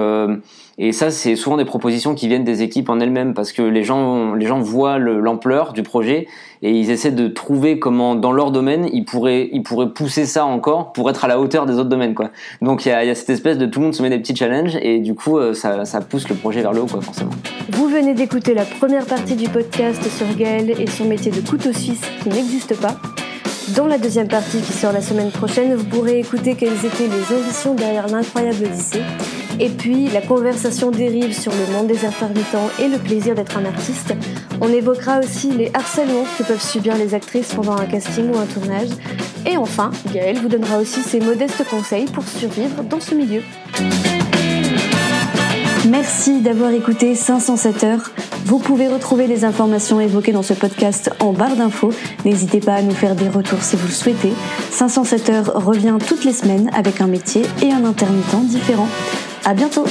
Speaker 2: et ça c'est souvent des propositions qui viennent des équipes en elles-mêmes parce que les gens les gens voient l'ampleur du projet et ils essaient de trouver comment dans leur domaine ils pourraient ils pourraient pousser ça encore pour être à la hauteur des autres domaines. Donc il y a, cette espèce de tout le monde se met des petits challenges et du coup ça, pousse le projet vers le haut forcément.
Speaker 1: Vous venez d'écouter la première partie du podcast sur Gaël et son métier de couteau suisse qui n'existe pas. Dans la deuxième partie qui sort la semaine prochaine, vous pourrez écouter quelles étaient les ambitions derrière l'incroyable lycée. Et puis, la conversation dérive sur le monde des intermittents et le plaisir d'être un artiste. On évoquera aussi les harcèlements que peuvent subir les actrices pendant un casting ou un tournage. Et enfin, Gaëlle vous donnera aussi ses modestes conseils pour survivre dans ce milieu. Merci d'avoir écouté 507 heures. Vous pouvez retrouver les informations évoquées dans ce podcast en barre d'infos. N'hésitez pas à nous faire des retours si vous le souhaitez. 507 heures revient toutes les semaines avec un métier et un intermittent différent. À bientôt!